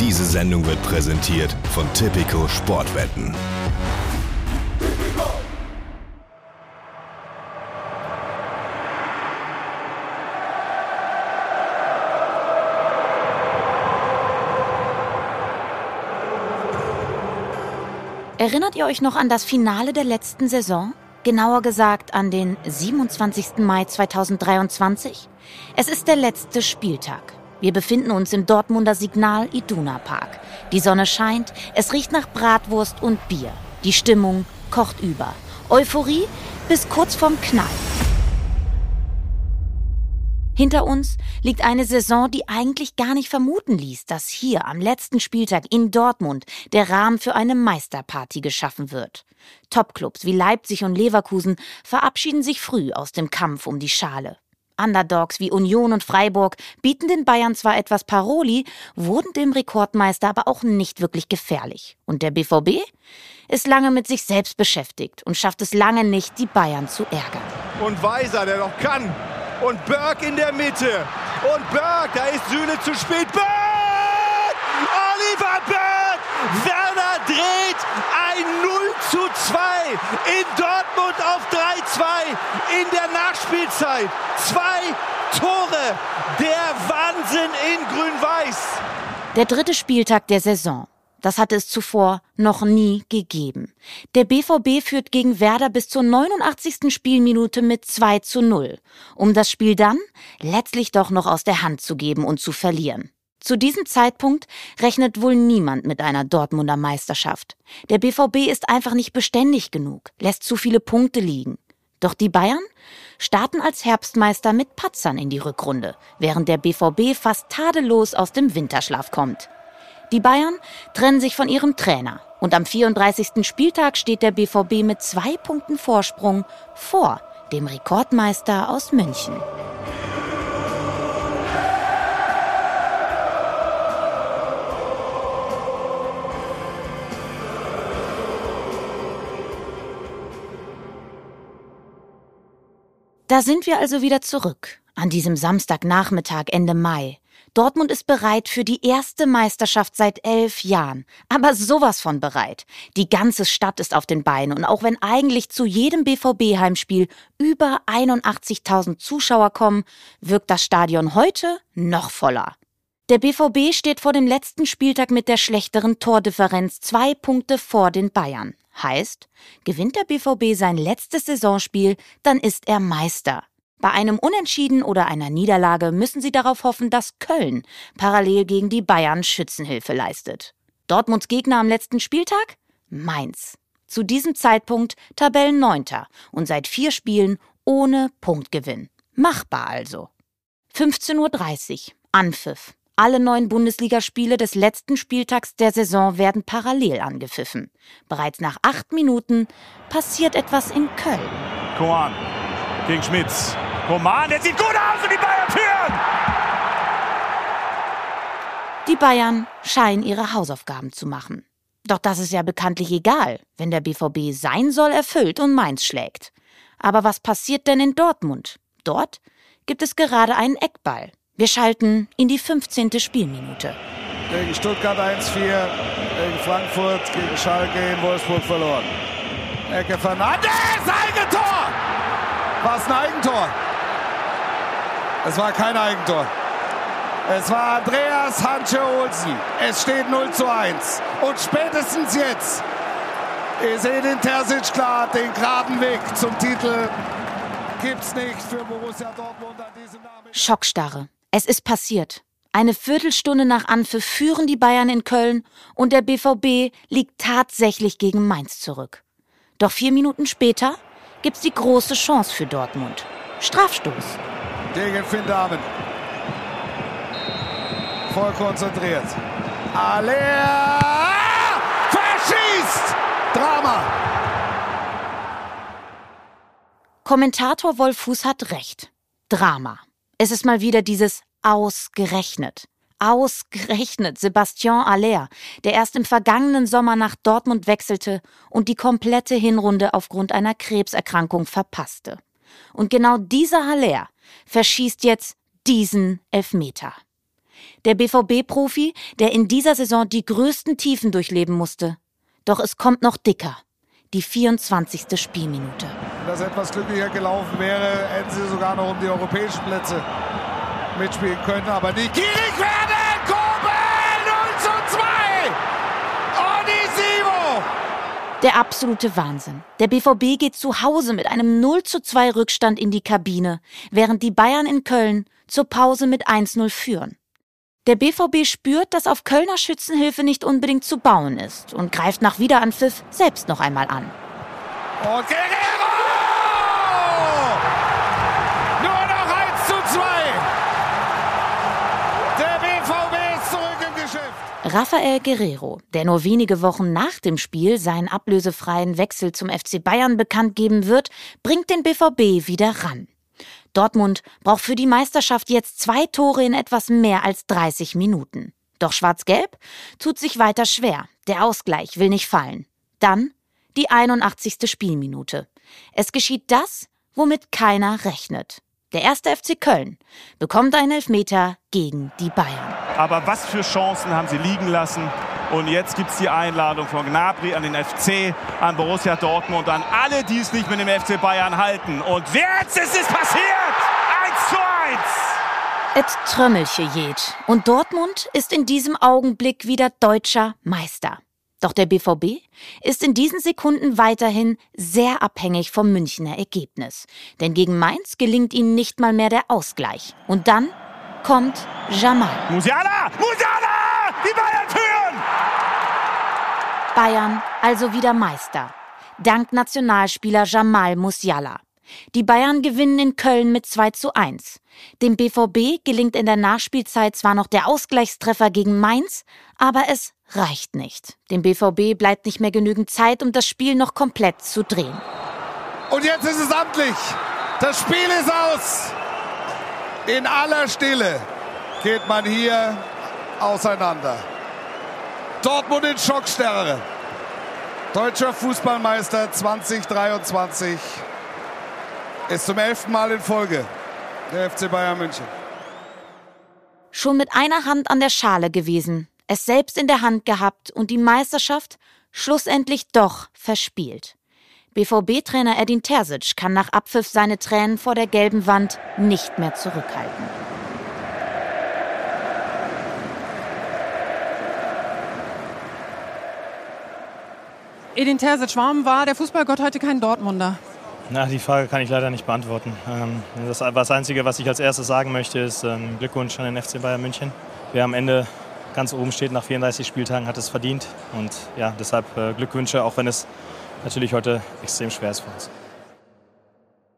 Diese Sendung wird präsentiert von Tipico Sportwetten. Erinnert ihr euch noch an das Finale der letzten Saison? Genauer gesagt an den 27. Mai 2023. Es ist der letzte Spieltag. Wir befinden uns im Dortmunder Signal Iduna Park. Die Sonne scheint, es riecht nach Bratwurst und Bier. Die Stimmung kocht über. Euphorie bis kurz vorm Knall. Hinter uns liegt eine Saison, die eigentlich gar nicht vermuten ließ, dass hier am letzten Spieltag in Dortmund der Rahmen für eine Meisterparty geschaffen wird. Topclubs wie Leipzig und Leverkusen verabschieden sich früh aus dem Kampf um die Schale. Underdogs wie Union und Freiburg bieten den Bayern zwar etwas Paroli, wurden dem Rekordmeister aber auch nicht wirklich gefährlich. Und der BVB ist lange mit sich selbst beschäftigt und schafft es lange nicht, die Bayern zu ärgern. Und Weiser, der noch kann, und Berg in der Mitte. Und Berg, da ist Süle zu spät. Berg! Oliver Berg! Werner dreht ein 0 zu 2 in Dortmund auf 3-2 in der Nachspielzeit. Zwei Tore. Der Wahnsinn in Grün-Weiß. Der dritte Spieltag der Saison. Das hatte es zuvor noch nie gegeben. Der BVB führt gegen Werder bis zur 89. Spielminute mit 2 zu 0, um das Spiel dann letztlich doch noch aus der Hand zu geben und zu verlieren. Zu diesem Zeitpunkt rechnet wohl niemand mit einer Dortmunder Meisterschaft. Der BVB ist einfach nicht beständig genug, lässt zu viele Punkte liegen. Doch die Bayern starten als Herbstmeister mit Patzern in die Rückrunde, während der BVB fast tadellos aus dem Winterschlaf kommt. Die Bayern trennen sich von ihrem Trainer und am 34. Spieltag steht der BVB mit zwei Punkten Vorsprung vor dem Rekordmeister aus München. Da sind wir also wieder zurück, an diesem Samstagnachmittag Ende Mai. Dortmund ist bereit für die erste Meisterschaft seit elf Jahren. Aber sowas von bereit. Die ganze Stadt ist auf den Beinen und auch wenn eigentlich zu jedem BVB-Heimspiel über 81.000 Zuschauer kommen, wirkt das Stadion heute noch voller. Der BVB steht vor dem letzten Spieltag mit der schlechteren Tordifferenz zwei Punkte vor den Bayern. Heißt, gewinnt der BVB sein letztes Saisonspiel, dann ist er Meister. Bei einem Unentschieden oder einer Niederlage müssen sie darauf hoffen, dass Köln parallel gegen die Bayern Schützenhilfe leistet. Dortmunds Gegner am letzten Spieltag? Mainz. Zu diesem Zeitpunkt Tabellenneunter und seit vier Spielen ohne Punktgewinn. Machbar also. 15.30 Uhr. Anpfiff. Alle neun Bundesligaspiele des letzten Spieltags der Saison werden parallel angepfiffen. Bereits nach acht Minuten passiert etwas in Köln. Koan gegen Schmitz. Roman, der sieht gut aus und die Bayern führen! Die Bayern scheinen ihre Hausaufgaben zu machen. Doch das ist ja bekanntlich egal, wenn der BVB sein soll erfüllt und Mainz schlägt. Aber was passiert denn in Dortmund? Dort gibt es gerade einen Eckball. Wir schalten in die 15. Spielminute. Gegen Stuttgart 1-4, gegen Frankfurt, gegen Schalke in Wolfsburg verloren. Ecke Fernandes, Eigentor! War es ein Eigentor? Es war kein Eigentor. Es war Andreas Hansche Olsen. Es steht 0 zu 1. Und spätestens jetzt ist Edin Terzic klar, den geraden Weg zum Titel gibt's nicht für Borussia Dortmund an diesem Namen. Schockstarre. Es ist passiert. Eine Viertelstunde nach Anpfiff führen die Bayern in Köln und der BVB liegt tatsächlich gegen Mainz zurück. Doch vier Minuten später gibt's die große Chance für Dortmund. Strafstoß gegen Finn Dahmen. Voll konzentriert. Aller verschießt! Drama! Kommentator Wolf Fuß hat recht. Drama. Es ist mal wieder dieses ausgerechnet. Ausgerechnet Sebastian Aller, der erst im vergangenen Sommer nach Dortmund wechselte und die komplette Hinrunde aufgrund einer Krebserkrankung verpasste. Und genau dieser Haller verschießt jetzt diesen Elfmeter. Der BVB-Profi, der in dieser Saison die größten Tiefen durchleben musste. Doch es kommt noch dicker. Die 24. Spielminute. Wenn das etwas glücklicher gelaufen wäre, hätten sie sogar noch um die europäischen Plätze mitspielen können. Aber nicht gierig werden! Kobel 0 zu 2! Onisivo! Der absolute Wahnsinn. Der BVB geht zu Hause mit einem 0 zu 2 Rückstand in die Kabine, während die Bayern in Köln zur Pause mit 1-0 führen. Der BVB spürt, dass auf Kölner Schützenhilfe nicht unbedingt zu bauen ist und greift nach Wiederanpfiff selbst noch einmal an. Und Guerrero! Rafael Guerrero, der nur wenige Wochen nach dem Spiel seinen ablösefreien Wechsel zum FC Bayern bekannt geben wird, bringt den BVB wieder ran. Dortmund braucht für die Meisterschaft jetzt zwei Tore in etwas mehr als 30 Minuten. Doch Schwarz-Gelb tut sich weiter schwer. Der Ausgleich will nicht fallen. Dann die 81. Spielminute. Es geschieht das, womit keiner rechnet. Der erste FC Köln bekommt einen Elfmeter gegen die Bayern. Aber was für Chancen haben sie liegen lassen? Und jetzt gibt es die Einladung von Gnabry an den FC, an Borussia Dortmund, an alle, die es nicht mit dem FC Bayern halten. Und jetzt ist es passiert! 1 zu 1! Et Trömmelche jed. Und Dortmund ist in diesem Augenblick wieder deutscher Meister. Doch der BVB ist in diesen Sekunden weiterhin sehr abhängig vom Münchner Ergebnis. Denn gegen Mainz gelingt ihnen nicht mal mehr der Ausgleich. Und dann kommt Jamal. Musiala! Musiala! Die Bayern führen! Bayern also wieder Meister. Dank Nationalspieler Jamal Musiala. Die Bayern gewinnen in Köln mit 2 zu 1. Dem BVB gelingt in der Nachspielzeit zwar noch der Ausgleichstreffer gegen Mainz, aber es reicht nicht. Dem BVB bleibt nicht mehr genügend Zeit, um das Spiel noch komplett zu drehen. Und jetzt ist es amtlich. Das Spiel ist aus. In aller Stille geht man hier auseinander. Dortmund in Schockstarre. Deutscher Fußballmeister 2023 ist zum elften Mal in Folge der FC Bayern München. Schon mit einer Hand an der Schale gewesen, es selbst in der Hand gehabt und die Meisterschaft schlussendlich doch verspielt. BVB-Trainer Edin Terzic kann nach Abpfiff seine Tränen vor der gelben Wand nicht mehr zurückhalten. Edin Terzic, warum war der Fußballgott heute kein Dortmunder? Na, die Frage kann ich leider nicht beantworten. Ähm, das, das Einzige, was ich als erstes sagen möchte, ist ähm, Glückwunsch an den FC Bayern München. Wer am Ende ganz oben steht nach 34 Spieltagen, hat es verdient. Und ja, deshalb äh, Glückwünsche, auch wenn es natürlich heute extrem schwer ist für uns.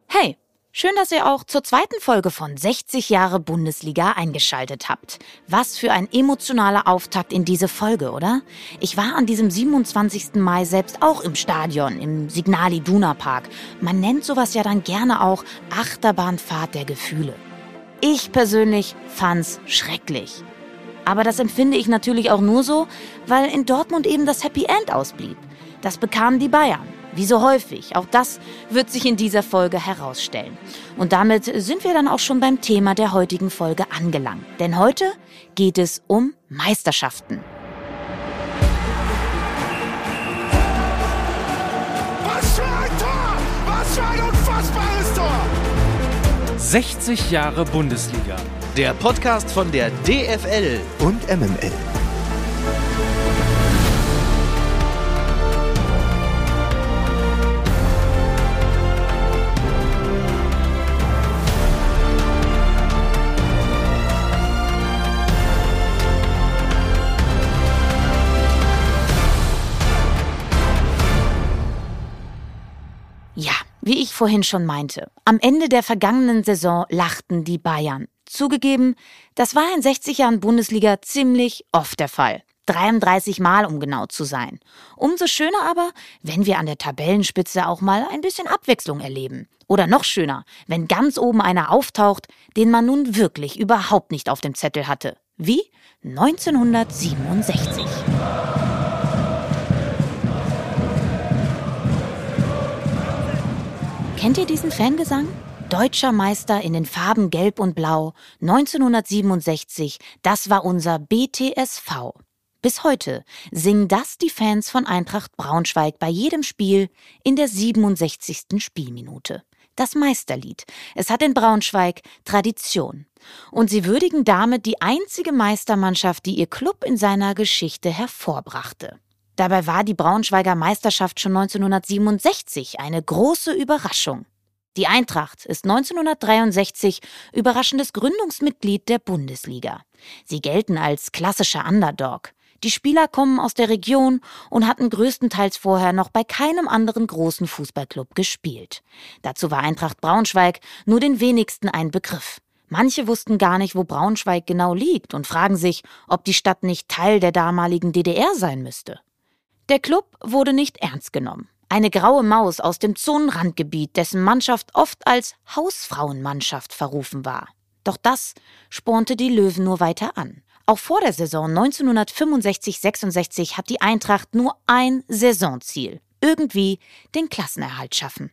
Hey, schön, dass ihr auch zur zweiten Folge von 60 Jahre Bundesliga eingeschaltet habt. Was für ein emotionaler Auftakt in diese Folge, oder? Ich war an diesem 27. Mai selbst auch im Stadion, im Signal Iduna Park. Man nennt sowas ja dann gerne auch Achterbahnfahrt der Gefühle. Ich persönlich fand's schrecklich. Aber das empfinde ich natürlich auch nur so, weil in Dortmund eben das Happy End ausblieb. Das bekamen die Bayern. Wie so häufig. Auch das wird sich in dieser Folge herausstellen. Und damit sind wir dann auch schon beim Thema der heutigen Folge angelangt. Denn heute geht es um Meisterschaften. Was für ein Tor! Was für ein unfassbares Tor! 60 Jahre Bundesliga. Der Podcast von der DFL. Und MML. Ja, wie ich vorhin schon meinte, am Ende der vergangenen Saison lachten die Bayern. Zugegeben, das war in 60 Jahren Bundesliga ziemlich oft der Fall. 33 Mal, um genau zu sein. Umso schöner aber, wenn wir an der Tabellenspitze auch mal ein bisschen Abwechslung erleben. Oder noch schöner, wenn ganz oben einer auftaucht, den man nun wirklich überhaupt nicht auf dem Zettel hatte. Wie 1967. Kennt ihr diesen Fangesang? Deutscher Meister in den Farben Gelb und Blau 1967, das war unser BTSV. Bis heute singen das die Fans von Eintracht Braunschweig bei jedem Spiel in der 67. Spielminute. Das Meisterlied. Es hat in Braunschweig Tradition. Und sie würdigen damit die einzige Meistermannschaft, die ihr Club in seiner Geschichte hervorbrachte. Dabei war die Braunschweiger Meisterschaft schon 1967 eine große Überraschung. Die Eintracht ist 1963 überraschendes Gründungsmitglied der Bundesliga. Sie gelten als klassischer Underdog. Die Spieler kommen aus der Region und hatten größtenteils vorher noch bei keinem anderen großen Fußballclub gespielt. Dazu war Eintracht Braunschweig nur den wenigsten ein Begriff. Manche wussten gar nicht, wo Braunschweig genau liegt und fragen sich, ob die Stadt nicht Teil der damaligen DDR sein müsste. Der Club wurde nicht ernst genommen. Eine graue Maus aus dem Zonenrandgebiet, dessen Mannschaft oft als Hausfrauenmannschaft verrufen war. Doch das spornte die Löwen nur weiter an. Auch vor der Saison 1965-66 hat die Eintracht nur ein Saisonziel. Irgendwie den Klassenerhalt schaffen.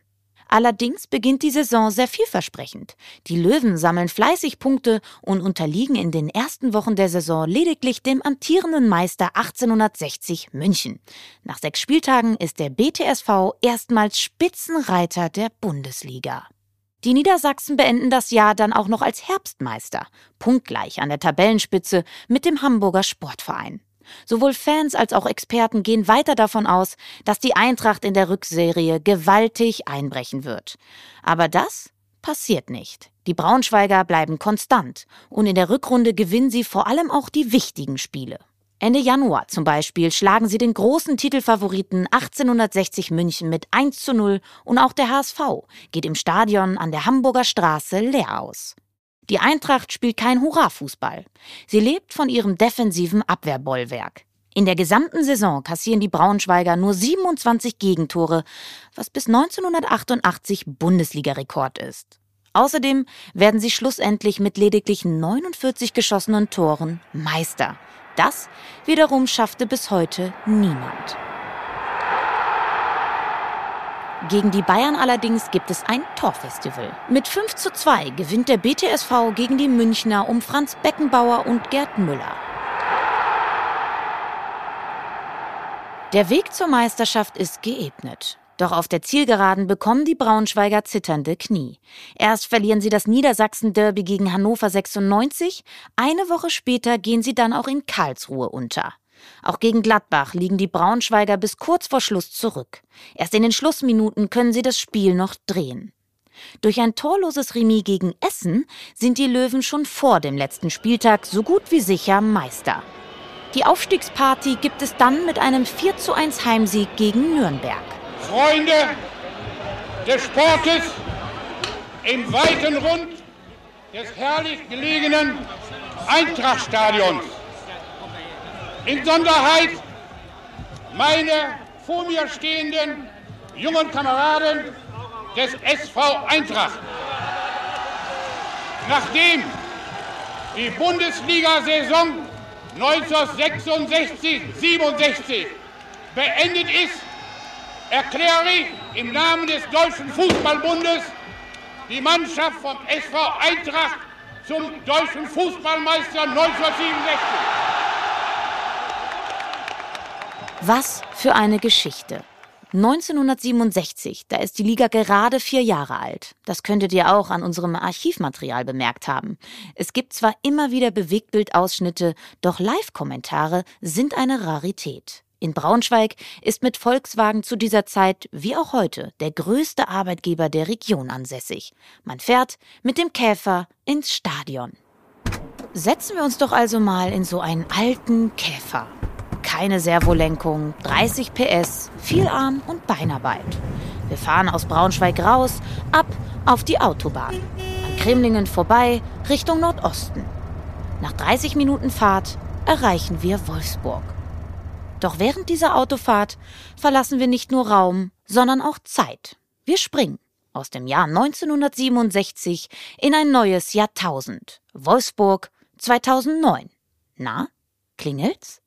Allerdings beginnt die Saison sehr vielversprechend. Die Löwen sammeln fleißig Punkte und unterliegen in den ersten Wochen der Saison lediglich dem amtierenden Meister 1860 München. Nach sechs Spieltagen ist der BTSV erstmals Spitzenreiter der Bundesliga. Die Niedersachsen beenden das Jahr dann auch noch als Herbstmeister, punktgleich an der Tabellenspitze mit dem Hamburger Sportverein. Sowohl Fans als auch Experten gehen weiter davon aus, dass die Eintracht in der Rückserie gewaltig einbrechen wird. Aber das passiert nicht. Die Braunschweiger bleiben konstant und in der Rückrunde gewinnen sie vor allem auch die wichtigen Spiele. Ende Januar zum Beispiel schlagen sie den großen Titelfavoriten 1860 München mit 1 zu 0 und auch der HSV geht im Stadion an der Hamburger Straße leer aus. Die Eintracht spielt kein Hurra-Fußball. Sie lebt von ihrem defensiven Abwehrbollwerk. In der gesamten Saison kassieren die Braunschweiger nur 27 Gegentore, was bis 1988 Bundesliga-Rekord ist. Außerdem werden sie schlussendlich mit lediglich 49 geschossenen Toren Meister. Das wiederum schaffte bis heute niemand. Gegen die Bayern allerdings gibt es ein Torfestival. Mit 5 zu 2 gewinnt der BTSV gegen die Münchner um Franz Beckenbauer und Gerd Müller. Der Weg zur Meisterschaft ist geebnet. Doch auf der Zielgeraden bekommen die Braunschweiger zitternde Knie. Erst verlieren sie das Niedersachsen-Derby gegen Hannover 96, eine Woche später gehen sie dann auch in Karlsruhe unter. Auch gegen Gladbach liegen die Braunschweiger bis kurz vor Schluss zurück. Erst in den Schlussminuten können sie das Spiel noch drehen. Durch ein torloses Remis gegen Essen sind die Löwen schon vor dem letzten Spieltag so gut wie sicher Meister. Die Aufstiegsparty gibt es dann mit einem 4 zu 1 Heimsieg gegen Nürnberg. Freunde des Sportes im weiten Rund des herrlich gelegenen Eintrachtstadions. Insonderheit meine vor mir stehenden jungen Kameraden des SV Eintracht. Nachdem die Bundesliga-Saison 1966-67 beendet ist, erkläre ich im Namen des Deutschen Fußballbundes die Mannschaft vom SV Eintracht zum deutschen Fußballmeister 1967. Was für eine Geschichte. 1967, da ist die Liga gerade vier Jahre alt. Das könntet ihr auch an unserem Archivmaterial bemerkt haben. Es gibt zwar immer wieder Bewegtbildausschnitte, doch Live-Kommentare sind eine Rarität. In Braunschweig ist mit Volkswagen zu dieser Zeit, wie auch heute, der größte Arbeitgeber der Region ansässig. Man fährt mit dem Käfer ins Stadion. Setzen wir uns doch also mal in so einen alten Käfer. Keine Servolenkung, 30 PS, viel Arm- und Beinarbeit. Wir fahren aus Braunschweig raus, ab auf die Autobahn. An Kremlingen vorbei, Richtung Nordosten. Nach 30 Minuten Fahrt erreichen wir Wolfsburg. Doch während dieser Autofahrt verlassen wir nicht nur Raum, sondern auch Zeit. Wir springen aus dem Jahr 1967 in ein neues Jahrtausend. Wolfsburg 2009. Na, klingelt's?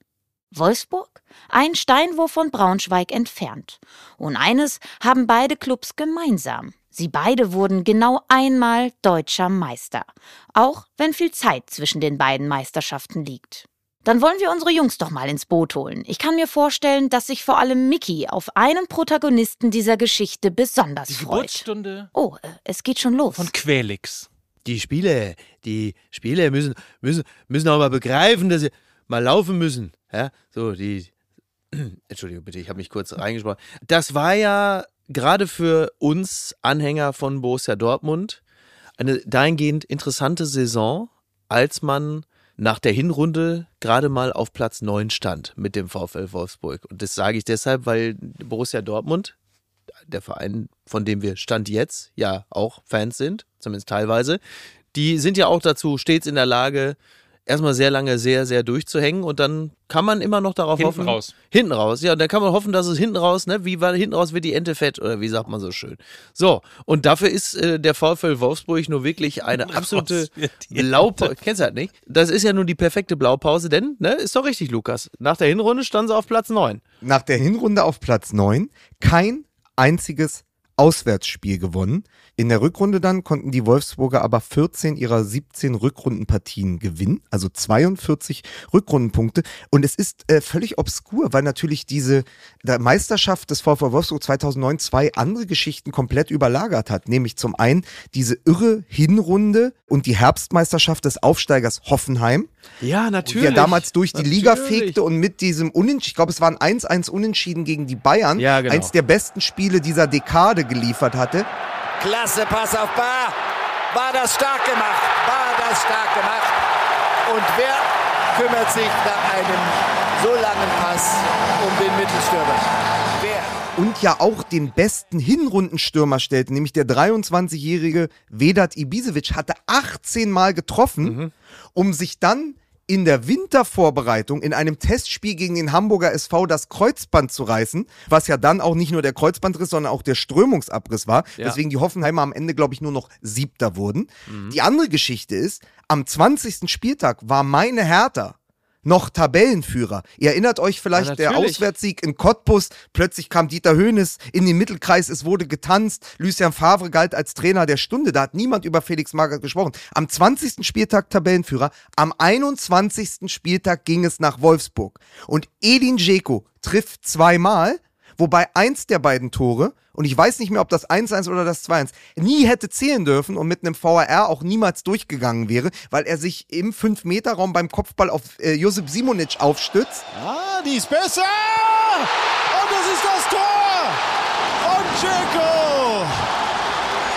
Wolfsburg? Ein Steinwurf von Braunschweig entfernt. Und eines haben beide Clubs gemeinsam. Sie beide wurden genau einmal deutscher Meister, auch wenn viel Zeit zwischen den beiden Meisterschaften liegt. Dann wollen wir unsere Jungs doch mal ins Boot holen. Ich kann mir vorstellen, dass sich vor allem Mickey auf einen Protagonisten dieser Geschichte besonders Die freut. Geburtsstunde Oh, äh, es geht schon los. von Quelix. Die Spieler, die Spieler müssen, müssen, müssen auch mal begreifen, dass sie mal laufen müssen. Ja, so, die. Entschuldigung bitte, ich habe mich kurz reingesprochen. Das war ja gerade für uns Anhänger von Borussia Dortmund eine dahingehend interessante Saison, als man nach der Hinrunde gerade mal auf Platz 9 stand mit dem VfL Wolfsburg. Und das sage ich deshalb, weil Borussia Dortmund, der Verein, von dem wir Stand jetzt ja auch Fans sind, zumindest teilweise, die sind ja auch dazu stets in der Lage, erstmal sehr lange sehr, sehr durchzuhängen und dann kann man immer noch darauf Hinten hoffen. raus. Hinten raus, ja, und dann kann man hoffen, dass es hinten raus, ne, wie war hinten raus wird die Ente fett oder wie sagt man so schön. So, und dafür ist äh, der VfL Wolfsburg nur wirklich eine absolute Blaupause. Kennst du halt nicht? Das ist ja nun die perfekte Blaupause, denn, ne, ist doch richtig, Lukas. Nach der Hinrunde standen sie auf Platz 9. Nach der Hinrunde auf Platz 9 kein einziges Auswärtsspiel gewonnen. In der Rückrunde dann konnten die Wolfsburger aber 14 ihrer 17 Rückrundenpartien gewinnen, also 42 Rückrundenpunkte. Und es ist äh, völlig obskur, weil natürlich diese der Meisterschaft des VfL Wolfsburg 2009 zwei andere Geschichten komplett überlagert hat. Nämlich zum einen diese irre Hinrunde und die Herbstmeisterschaft des Aufsteigers Hoffenheim. Ja, Die ja damals durch die Liga fegte und mit diesem Unentschieden, ich glaube, es waren 1-1 Unentschieden gegen die Bayern, Ja, genau. eins der besten Spiele dieser Dekade geliefert hatte. Klasse Pass auf Bar. War das stark gemacht. War das stark gemacht. Und wer kümmert sich nach einem so langen Pass um den Mittelstürmer? Wer? Und ja auch den besten Hinrundenstürmer stellte, nämlich der 23-jährige Vedat Ibisevic, hatte 18 Mal getroffen, um sich dann in der Wintervorbereitung in einem Testspiel gegen den Hamburger SV das Kreuzband zu reißen, was ja dann auch nicht nur der Kreuzbandriss, sondern auch der Strömungsabriss war, Ja. weswegen die Hoffenheimer am Ende, glaube ich, nur noch Siebter wurden. Die andere Geschichte ist, am 20. Spieltag war meine Hertha noch Tabellenführer. Ihr erinnert euch vielleicht Ja, der. Auswärtssieg in Cottbus. Plötzlich kam Dieter Höhnes in den Mittelkreis, es wurde getanzt. Lucien Favre galt als Trainer der Stunde. Da hat niemand über Felix Magath gesprochen. Am 20. Spieltag Tabellenführer. Am 21. Spieltag ging es nach Wolfsburg. Und Edin Dzeko trifft zweimal, wobei eins der beiden Tore, und ich weiß nicht mehr, ob das 1-1 oder das 2-1, nie hätte zählen dürfen und mit einem VAR auch niemals durchgegangen wäre, weil er sich im 5-Meter-Raum beim Kopfball auf äh, Josip Simonic aufstützt. Ah, die ist besser! Und das ist das Tor! Und Dzeko!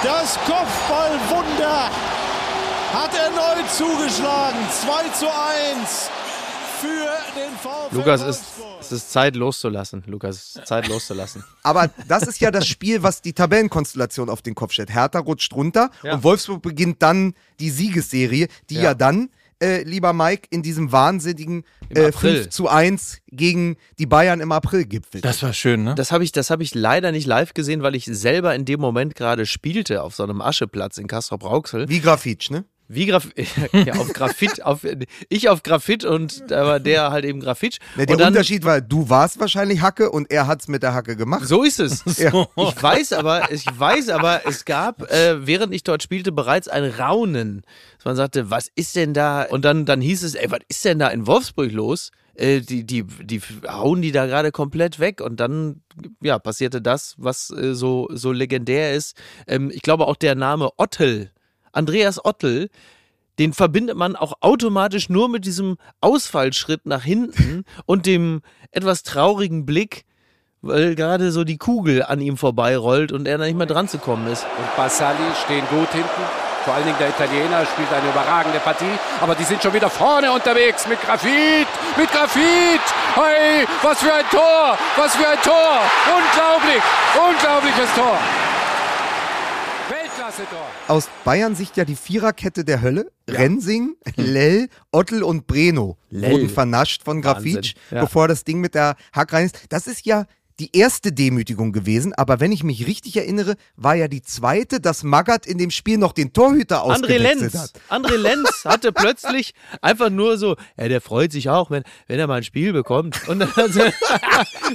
Das Kopfballwunder hat erneut zugeschlagen. 2 zu 1 für den VfL Lukas, es, Wolfsburg. es ist Zeit loszulassen. Lukas, es ist Zeit loszulassen. Aber das ist ja das Spiel, was die Tabellenkonstellation auf den Kopf stellt. Hertha rutscht runter Ja. und Wolfsburg beginnt dann die Siegesserie, die ja, Ja. dann, äh, lieber Mike, in diesem wahnsinnigen äh, April. 5 zu 1 gegen die Bayern im April gipfelt. Das war schön, ne? Das habe ich, das hab ich leider nicht live gesehen, weil ich selber in dem Moment gerade spielte auf so einem Ascheplatz in Castrop-Rauxel. Wie Grafitsch, ne? Wie Graf ja, auf Graphit, auf, ich auf Graphit und da war der halt eben Graphit. Ne, der dann, Unterschied war, du warst wahrscheinlich Hacke und er hat's mit der Hacke gemacht. So ist es. Ja. Ich weiß aber, ich weiß aber, es gab, äh, während ich dort spielte, bereits ein Raunen. Dass man sagte, was ist denn da? Und dann, dann hieß es, ey, was ist denn da in Wolfsburg los? Äh, die, die, die hauen die da gerade komplett weg. Und dann, ja, passierte das, was äh, so, so legendär ist. Ähm, ich glaube auch der Name Ottel, Andreas Ottel, den verbindet man auch automatisch nur mit diesem Ausfallschritt nach hinten und dem etwas traurigen Blick, weil gerade so die Kugel an ihm vorbeirollt und er da nicht mehr dran zu kommen ist. Und Bassali stehen gut hinten. Vor allen Dingen der Italiener spielt eine überragende Partie. Aber die sind schon wieder vorne unterwegs mit Grafit. Mit Grafit. Hey, was für ein Tor. Was für ein Tor. Unglaublich. Unglaubliches Tor. Weltklasse-Tor. Aus Bayern-Sicht ja die Viererkette der Hölle. Rensing, Lell, Ottel und Breno Lell. wurden vernascht von Grafitsch, ja. bevor das Ding mit der Hack rein ist. Das ist ja die erste Demütigung gewesen, aber wenn ich mich richtig erinnere, war ja die zweite, dass Magath in dem Spiel noch den Torhüter ausgewechselt Lenz. hat. André Lenz hatte plötzlich einfach nur so, ja, der freut sich auch, wenn, wenn er mal ein Spiel bekommt. Und dann,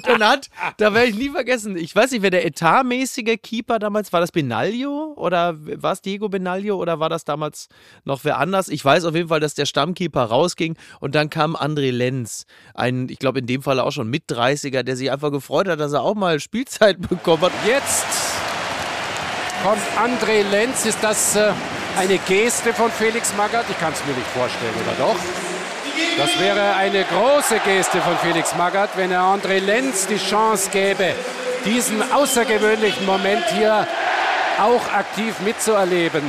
dann hat, da werde ich nie vergessen, ich weiß nicht, wer der etatmäßige Keeper damals war, das Benaglio oder war es Diego Benaglio oder war das damals noch wer anders? Ich weiß auf jeden Fall, dass der Stammkeeper rausging und dann kam André Lenz, ein, ich glaube in dem Fall auch schon mit 30er, der sich einfach gefreut hat, dass er auch mal Spielzeit bekommen hat. Jetzt kommt André Lenz. Ist das äh, eine Geste von Felix Magath? Ich kann es mir nicht vorstellen, oder doch? Das wäre eine große Geste von Felix Magath, wenn er André Lenz die Chance gäbe, diesen außergewöhnlichen Moment hier auch aktiv mitzuerleben.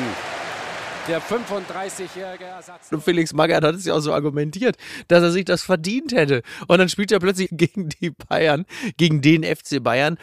Der 35-jährige Ersatz. Und Felix Magath hat es ja auch so argumentiert, dass er sich das verdient hätte. Und dann spielt er plötzlich gegen die Bayern, gegen den FC Bayern,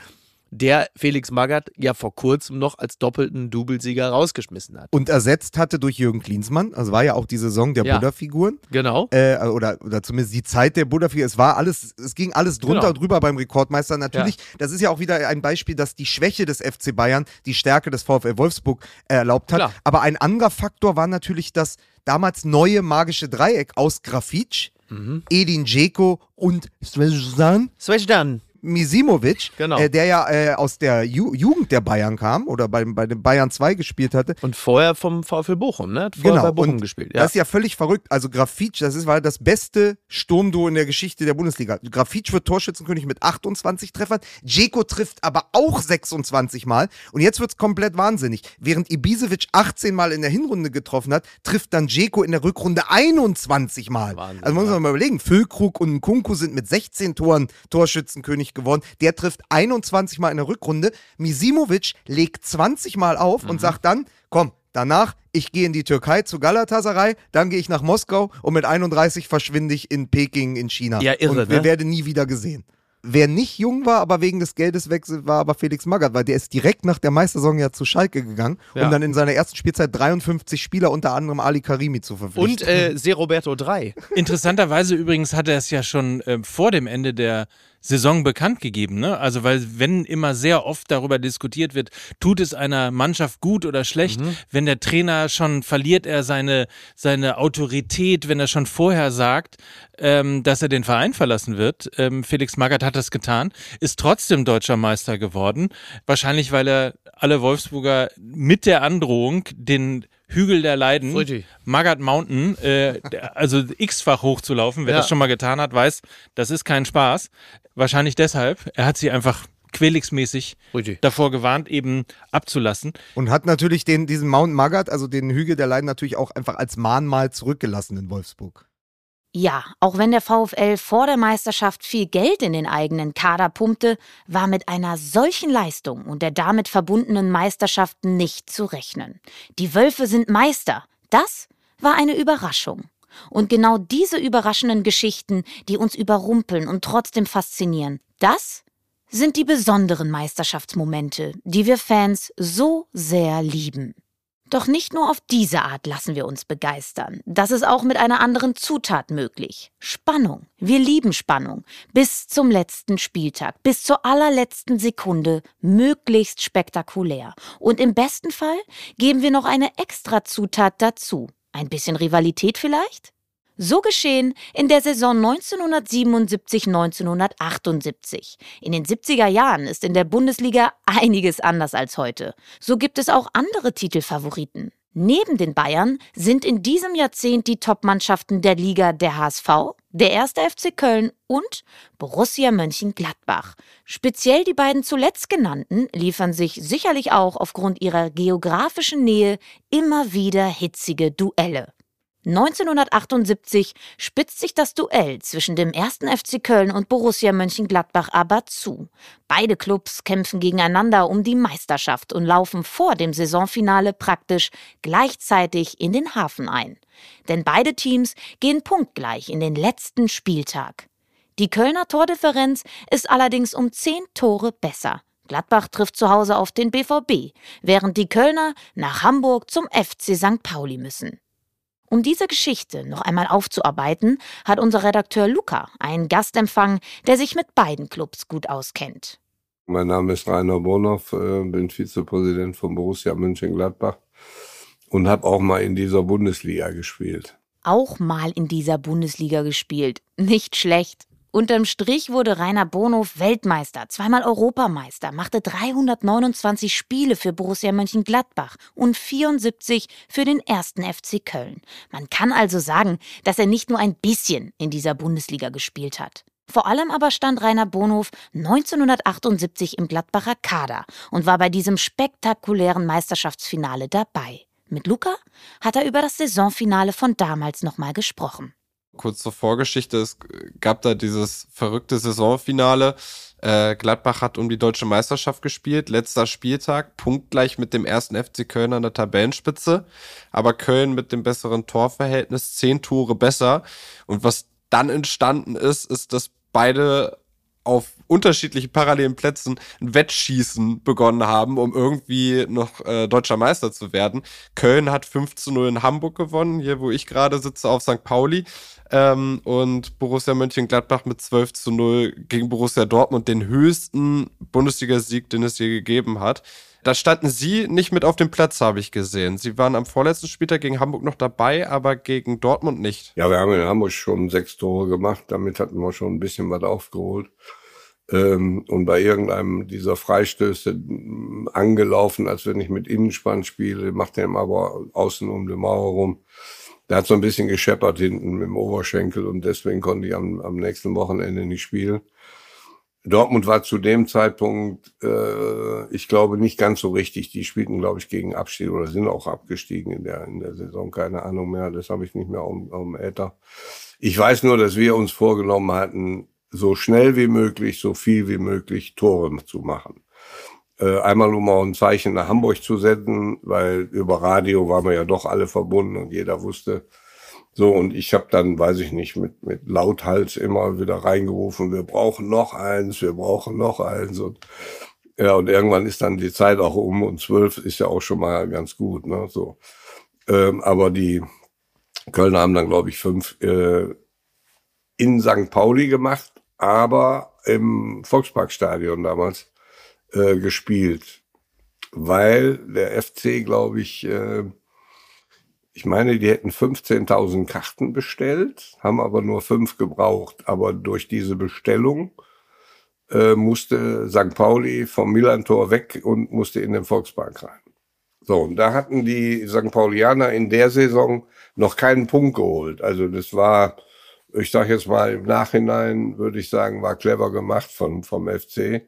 der Felix Magath ja vor kurzem noch als doppelten Doublesieger rausgeschmissen hat. Und ersetzt hatte durch Jürgen Klinsmann. Also war ja auch die Saison der Ja. Buddha-Figuren. Genau. Äh, oder, oder zumindest die Zeit der Buddha-Figuren. Es war alles, es ging alles drunter Genau. und drüber beim Rekordmeister. Natürlich, das ist ja auch wieder ein Beispiel, dass die Schwäche des FC Bayern die Stärke des VfL Wolfsburg erlaubt hat. Klar. Aber ein anderer Faktor war natürlich das damals neue magische Dreieck aus Grafitsch, Mhm. Edin Dzeko und Svejan. Svejan. Misimovic, Genau. äh, der ja äh, aus der Ju Jugend der Bayern kam oder bei, bei den Bayern 2 gespielt hatte. Und vorher vom VfL Bochum, ne? Hat vorher Genau, bei Bochum und gespielt. Ja. Das ist ja völlig verrückt. Also Grafitsch, das ist, war das beste Sturmduo in der Geschichte der Bundesliga. Grafitsch wird Torschützenkönig mit 28 Treffern. Dzeko trifft aber auch 26 Mal. Und jetzt wird's komplett wahnsinnig. Während Ibisevic 18 Mal in der Hinrunde getroffen hat, trifft dann Dzeko in der Rückrunde 21 Mal. Wahnsinn, also muss man mal überlegen. Füllkrug und Kunku sind mit 16 Toren Torschützenkönig geworden. Der trifft 21 Mal in der Rückrunde. Misimovic legt 20 Mal auf Mhm. und sagt dann, komm, danach, ich gehe in die Türkei zu Galatasaray, dann gehe ich nach Moskau und mit 31 verschwinde ich in Peking in China. Ja, irre, und wir ne? werden nie wieder gesehen. Wer nicht jung war, aber wegen des Geldes wechselt, war aber Felix Magath, weil der ist direkt nach der Meistersaison ja zu Schalke gegangen, Ja. um dann in seiner ersten Spielzeit 53 Spieler, unter anderem Ali Karimi, zu verpflichten. Und äh, Se Roberto 3. Interessanterweise übrigens hat er es ja schon äh, vor dem Ende der Saison bekannt gegeben. Ne? Also weil wenn immer sehr oft darüber diskutiert wird, tut es einer Mannschaft gut oder schlecht, wenn der Trainer schon verliert er seine, seine Autorität, wenn er schon vorher sagt, ähm, dass er den Verein verlassen wird. Ähm, Felix Magath hat das getan, ist trotzdem deutscher Meister geworden. Wahrscheinlich, weil er alle Wolfsburger mit der Androhung den Hügel der Leiden. Magath Mountain, äh, also x-fach hochzulaufen. Wer Ja. das schon mal getan hat, weiß, das ist kein Spaß. Wahrscheinlich deshalb. Er hat sie einfach quelixmäßig davor gewarnt, eben abzulassen. Und hat natürlich den, diesen Mount Magath, also den Hügel der Leiden, natürlich auch einfach als Mahnmal zurückgelassen in Wolfsburg. Ja, auch wenn der VfL vor der Meisterschaft viel Geld in den eigenen Kader pumpte, war mit einer solchen Leistung und der damit verbundenen Meisterschaft nicht zu rechnen. Die Wölfe sind Meister. Das war eine Überraschung. Und genau diese überraschenden Geschichten, die uns überrumpeln und trotzdem faszinieren, das sind die besonderen Meisterschaftsmomente, die wir Fans so sehr lieben. Doch nicht nur auf diese Art lassen wir uns begeistern. Das ist auch mit einer anderen Zutat möglich. Spannung. Wir lieben Spannung. Bis zum letzten Spieltag, bis zur allerletzten Sekunde, möglichst spektakulär. Und im besten Fall geben wir noch eine extra Zutat dazu. Ein bisschen Rivalität vielleicht? So geschehen in der Saison 1977-1978. In den 70er Jahren ist in der Bundesliga einiges anders als heute. So gibt es auch andere Titelfavoriten. Neben den Bayern sind in diesem Jahrzehnt die Topmannschaften der Liga der HSV, der 1. FC Köln und Borussia Mönchengladbach. Speziell die beiden zuletzt genannten liefern sich sicherlich auch aufgrund ihrer geografischen Nähe immer wieder hitzige Duelle. 1978 spitzt sich das Duell zwischen dem 1. FC Köln und Borussia Mönchengladbach aber zu. Beide Clubs kämpfen gegeneinander um die Meisterschaft und laufen vor dem Saisonfinale praktisch gleichzeitig in den Hafen ein. Denn beide Teams gehen punktgleich in den letzten Spieltag. Die Kölner Tordifferenz ist allerdings um zehn Tore besser. Gladbach trifft zu Hause auf den BVB, während die Kölner nach Hamburg zum FC St. Pauli müssen. Um diese Geschichte noch einmal aufzuarbeiten, hat unser Redakteur Luca einen Gastempfang, der sich mit beiden Clubs gut auskennt. Mein Name ist Rainer Bonhoff, äh, bin Vizepräsident von Borussia Mönchengladbach und habe auch mal in dieser Bundesliga gespielt. Auch mal in dieser Bundesliga gespielt. Nicht schlecht. Unterm Strich wurde Rainer Bonhoff Weltmeister, zweimal Europameister, machte 329 Spiele für Borussia Mönchengladbach und 74 für den ersten FC Köln. Man kann also sagen, dass er nicht nur ein bisschen in dieser Bundesliga gespielt hat. Vor allem aber stand Rainer Bonhoff 1978 im Gladbacher Kader und war bei diesem spektakulären Meisterschaftsfinale dabei. Mit Luca hat er über das Saisonfinale von damals nochmal gesprochen kurz zur Vorgeschichte, es gab da dieses verrückte Saisonfinale. Äh, Gladbach hat um die deutsche Meisterschaft gespielt, letzter Spieltag, punktgleich mit dem ersten FC Köln an der Tabellenspitze, aber Köln mit dem besseren Torverhältnis, zehn Tore besser. Und was dann entstanden ist, ist, dass beide auf unterschiedlichen parallelen Plätzen ein Wettschießen begonnen haben, um irgendwie noch äh, deutscher Meister zu werden. Köln hat 5 zu 0 in Hamburg gewonnen, hier wo ich gerade sitze auf St. Pauli. Ähm, und Borussia Mönchengladbach mit 12 zu 0 gegen Borussia Dortmund, den höchsten Bundesligasieg, den es je gegeben hat. Da standen Sie nicht mit auf dem Platz, habe ich gesehen. Sie waren am vorletzten Spieltag gegen Hamburg noch dabei, aber gegen Dortmund nicht. Ja, wir haben in Hamburg schon sechs Tore gemacht. Damit hatten wir schon ein bisschen was aufgeholt. Ähm, und bei irgendeinem dieser Freistöße mm, angelaufen, als wenn ich mit Innenspann spiele, macht er aber außen um die Mauer rum. Der hat so ein bisschen gescheppert hinten mit dem Oberschenkel und deswegen konnte ich am, am nächsten Wochenende nicht spielen. Dortmund war zu dem Zeitpunkt, äh, ich glaube, nicht ganz so richtig. Die spielten, glaube ich, gegen Abstieg oder sind auch abgestiegen in der, in der Saison. Keine Ahnung mehr. Das habe ich nicht mehr um, um Äther. Ich weiß nur, dass wir uns vorgenommen hatten, so schnell wie möglich, so viel wie möglich Tore zu machen. Äh, einmal um auch ein Zeichen nach Hamburg zu senden, weil über Radio waren wir ja doch alle verbunden und jeder wusste, so, und ich habe dann, weiß ich nicht, mit, mit Lauthals immer wieder reingerufen, wir brauchen noch eins, wir brauchen noch eins. Und, ja, und irgendwann ist dann die Zeit auch um und zwölf ist ja auch schon mal ganz gut. Ne, so. Ähm, aber die Kölner haben dann, glaube ich, fünf äh, in St. Pauli gemacht, aber im Volksparkstadion damals äh, gespielt, weil der FC, glaube ich, äh, ich meine, die hätten 15.000 Karten bestellt, haben aber nur fünf gebraucht. Aber durch diese Bestellung äh, musste St. Pauli vom Millantor weg und musste in den Volkspark rein. So, und da hatten die St. Paulianer in der Saison noch keinen Punkt geholt. Also das war, ich sage jetzt mal im Nachhinein, würde ich sagen, war clever gemacht von, vom FC.